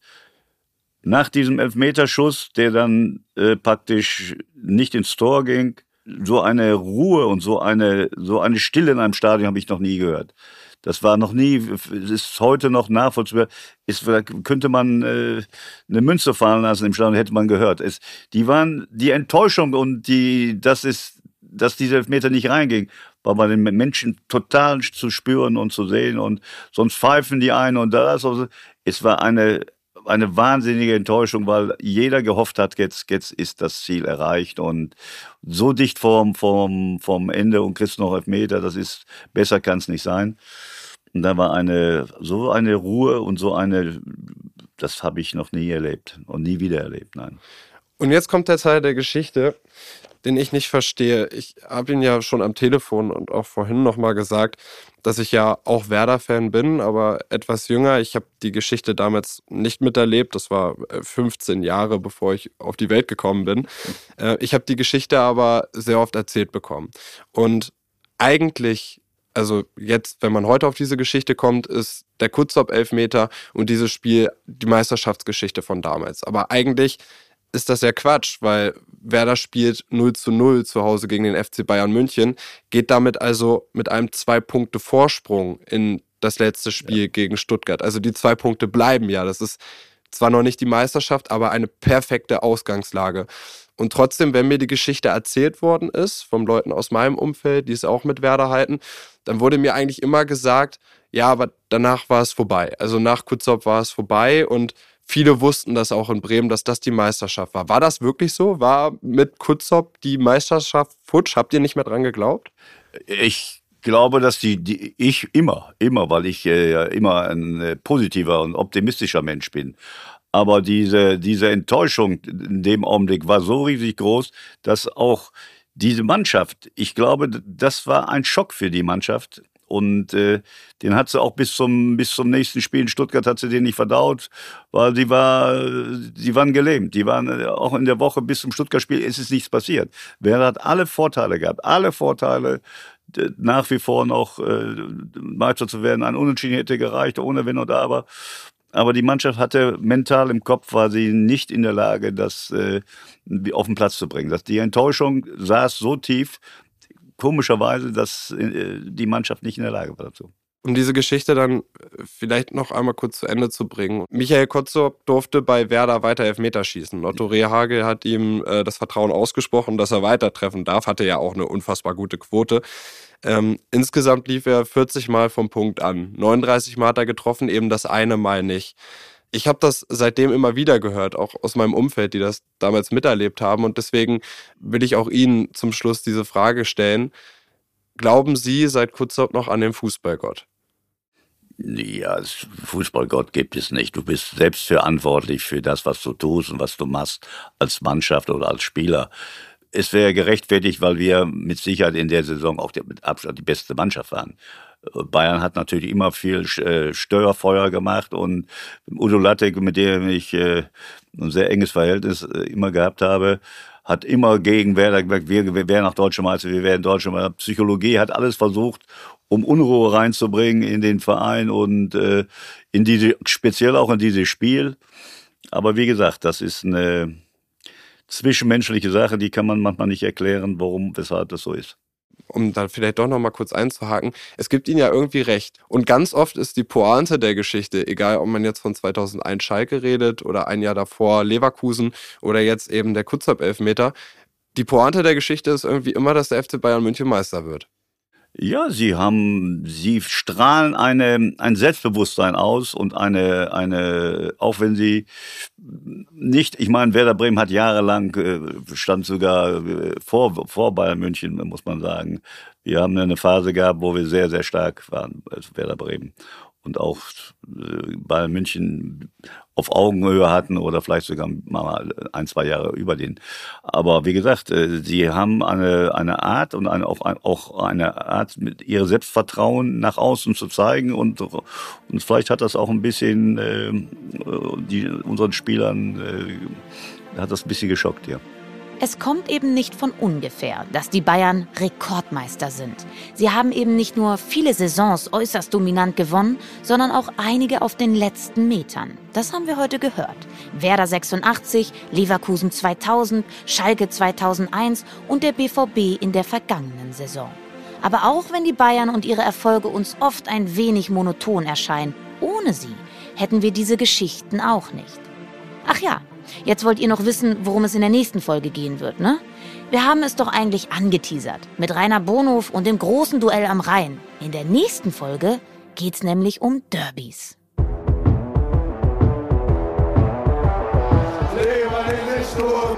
nach diesem Elfmeterschuss, der dann äh, praktisch nicht ins Tor ging, so eine Ruhe und so eine, so eine Stille in einem Stadion habe ich noch nie gehört. Das war noch nie, ist heute noch nachvollziehbar. Ist, könnte man äh, eine Münze fallen lassen im Stadion, hätte man gehört. Es, die waren, die Enttäuschung und die, das ist, dass diese Elfmeter nicht reinging, war bei den Menschen total zu spüren und zu sehen und sonst pfeifen die einen und das. Es war eine, eine wahnsinnige Enttäuschung, weil jeder gehofft hat, jetzt, jetzt ist das Ziel erreicht und so dicht vorm, vorm, vorm Ende und kriegst noch Elfmeter, das ist, besser kann es nicht sein. Und da war eine, so eine Ruhe und so eine, das habe ich noch nie erlebt und nie wieder erlebt, nein. Und jetzt kommt der Teil der Geschichte, den ich nicht verstehe. Ich habe ihn ja schon am Telefon und auch vorhin nochmal gesagt, dass ich ja auch Werder-Fan bin, aber etwas jünger. Ich habe die Geschichte damals nicht miterlebt. Das war 15 äh, Jahre, bevor ich auf die Welt gekommen bin. Äh, ich habe die Geschichte aber sehr oft erzählt bekommen. Und eigentlich, also jetzt, wenn man heute auf diese Geschichte kommt, ist der Kutzop-Elfmeter und dieses Spiel die Meisterschaftsgeschichte von damals. Aber eigentlich ist das ja Quatsch, weil Werder spielt 0 zu 0 zu Hause gegen den FC Bayern München, geht damit also mit einem zwei Punkte Vorsprung in das letzte Spiel ja. gegen Stuttgart. Also die zwei Punkte bleiben ja. Das ist zwar noch nicht die Meisterschaft, aber eine perfekte Ausgangslage. Und trotzdem, wenn mir die Geschichte erzählt worden ist, von Leuten aus meinem Umfeld, die es auch mit Werder halten, dann wurde mir eigentlich immer gesagt, ja, aber danach war es vorbei. Also nach Kutzop war es vorbei und viele wussten das auch in Bremen, dass das die Meisterschaft war. War das wirklich so? War mit Kutzop die Meisterschaft futsch? Habt ihr nicht mehr dran geglaubt? Ich glaube, dass die, die ich immer, immer, weil ich äh, immer ein äh, positiver und optimistischer Mensch bin. Aber diese, diese Enttäuschung in dem Augenblick war so riesig groß, dass auch diese Mannschaft, ich glaube, das war ein Schock für die Mannschaft. Und äh, den hat sie auch bis zum, bis zum nächsten Spiel in Stuttgart hat sie den nicht verdaut, weil sie war, sie waren gelähmt. Die waren äh, auch in der Woche bis zum Stuttgart-Spiel ist es nichts passiert. Werder hat alle Vorteile gehabt, alle Vorteile nach wie vor noch äh, Meister zu werden. Ein Unentschieden hätte gereicht, ohne Wenn oder Aber. Aber die Mannschaft hatte mental im Kopf, war sie nicht in der Lage, das äh, auf den Platz zu bringen. Das, die Enttäuschung saß so tief, komischerweise, dass äh, die Mannschaft nicht in der Lage war dazu. Um diese Geschichte dann äh, vielleicht noch einmal kurz zu Ende zu bringen. Michael Kotzop durfte bei Werder weiter Elfmeter schießen. Otto Rehagel hat ihm äh, das Vertrauen ausgesprochen, dass er weiter treffen darf. Hatte ja auch eine unfassbar gute Quote. Ähm, insgesamt lief er 40 Mal vom Punkt an. 39 Mal hat er getroffen, eben das eine Mal nicht ich habe das seitdem immer wieder gehört, auch aus meinem Umfeld, die das damals miterlebt haben. Und deswegen will ich auch Ihnen zum Schluss diese Frage stellen. Glauben Sie seit Kurzop noch an den Fußballgott? Ja, Fußballgott gibt es nicht. Du bist selbst verantwortlich für das, was du tust und was du machst als Mannschaft oder als Spieler. Es wäre gerechtfertigt, weil wir mit Sicherheit in der Saison auch mit Abstand die beste Mannschaft waren. Bayern hat natürlich immer viel äh, Steuerfeuer gemacht und Udo Lattek, mit dem ich äh, ein sehr enges Verhältnis äh, immer gehabt habe, hat immer gegen Werder gesagt, wir, wären nach deutscher Meister, wir werden deutscher Meister. Psychologie hat alles versucht, um Unruhe reinzubringen in den Verein und in diese, speziell auch in dieses Spiel. Aber wie gesagt, das ist eine zwischenmenschliche Sache, die kann man manchmal nicht erklären, warum, weshalb das so ist um da vielleicht doch nochmal kurz einzuhaken, es gibt ihnen ja irgendwie recht. Und ganz oft ist die Pointe der Geschichte, egal ob man jetzt von 2001 Schalke redet oder ein Jahr davor Leverkusen oder jetzt eben der Kutzab-Elfmeter, die Pointe der Geschichte ist irgendwie immer, dass der FC Bayern München Meister wird. Ja, sie haben, sie strahlen eine, ein Selbstbewusstsein aus und eine, eine, auch wenn sie nicht, ich meine, Werder Bremen hat jahrelang, äh, stand sogar äh, vor, vor Bayern München, muss man sagen. Wir haben eine Phase gehabt, wo wir sehr, sehr stark waren, als Werder Bremen und auch äh, Bayern München auf Augenhöhe hatten oder vielleicht sogar mal ein, zwei Jahre über den. Aber wie gesagt, äh, sie haben eine, eine Art und eine, auch eine Art, mit ihr Selbstvertrauen nach außen zu zeigen und, und vielleicht hat das auch ein bisschen äh, die, unseren Spielern äh, hat das ein bisschen geschockt, ja. Es kommt eben nicht von ungefähr, dass die Bayern Rekordmeister sind. Sie haben eben nicht nur viele Saisons äußerst dominant gewonnen, sondern auch einige auf den letzten Metern. Das haben wir heute gehört. Werder 86, Leverkusen 2000, Schalke 2001 und der BVB in der vergangenen Saison. Aber auch wenn die Bayern und ihre Erfolge uns oft ein wenig monoton erscheinen, ohne sie hätten wir diese Geschichten auch nicht. Ach ja, Jetzt wollt ihr noch wissen, worum es in der nächsten Folge gehen wird, ne? Wir haben es doch eigentlich angeteasert. Mit Rainer Bonhof und dem großen Duell am Rhein. In der nächsten Folge geht's nämlich um Derbys. Lehmann in den Sturm,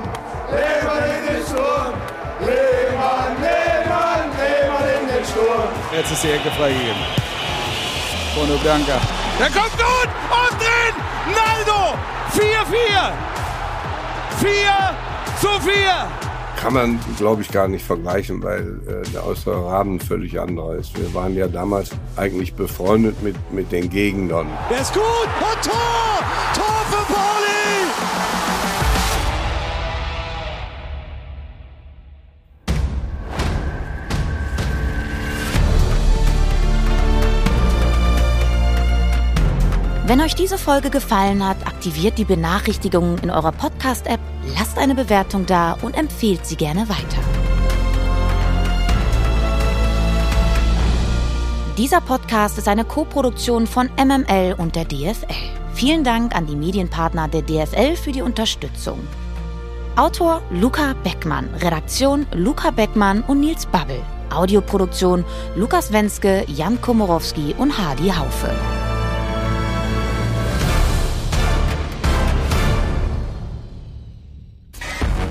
Lehmann in den Sturm, Lehmann, Lehmann, Lehmann in den Sturm. Jetzt ist die Ecke freigegeben. Bono Bianca. Der kommt gut und drin! Naldo! 4-4! 4 zu 4. Kann man, glaube ich, gar nicht vergleichen, weil äh, der äußere Rahmen völlig anderer ist. Wir waren ja damals eigentlich befreundet mit, mit den Gegnern. Der ist gut und Tor! Tor für Pauli! Wenn euch diese Folge gefallen hat, aktiviert die Benachrichtigungen in eurer Podcast-App, lasst eine Bewertung da und empfehlt sie gerne weiter. Dieser Podcast ist eine Koproduktion von MML und der DFL. Vielen Dank an die Medienpartner der DFL für die Unterstützung. Autor Luca Beckmann, Redaktion Luca Beckmann und Nils Babbel. Audioproduktion Lukas Wenske, Jan Komorowski und Hardy Haufe.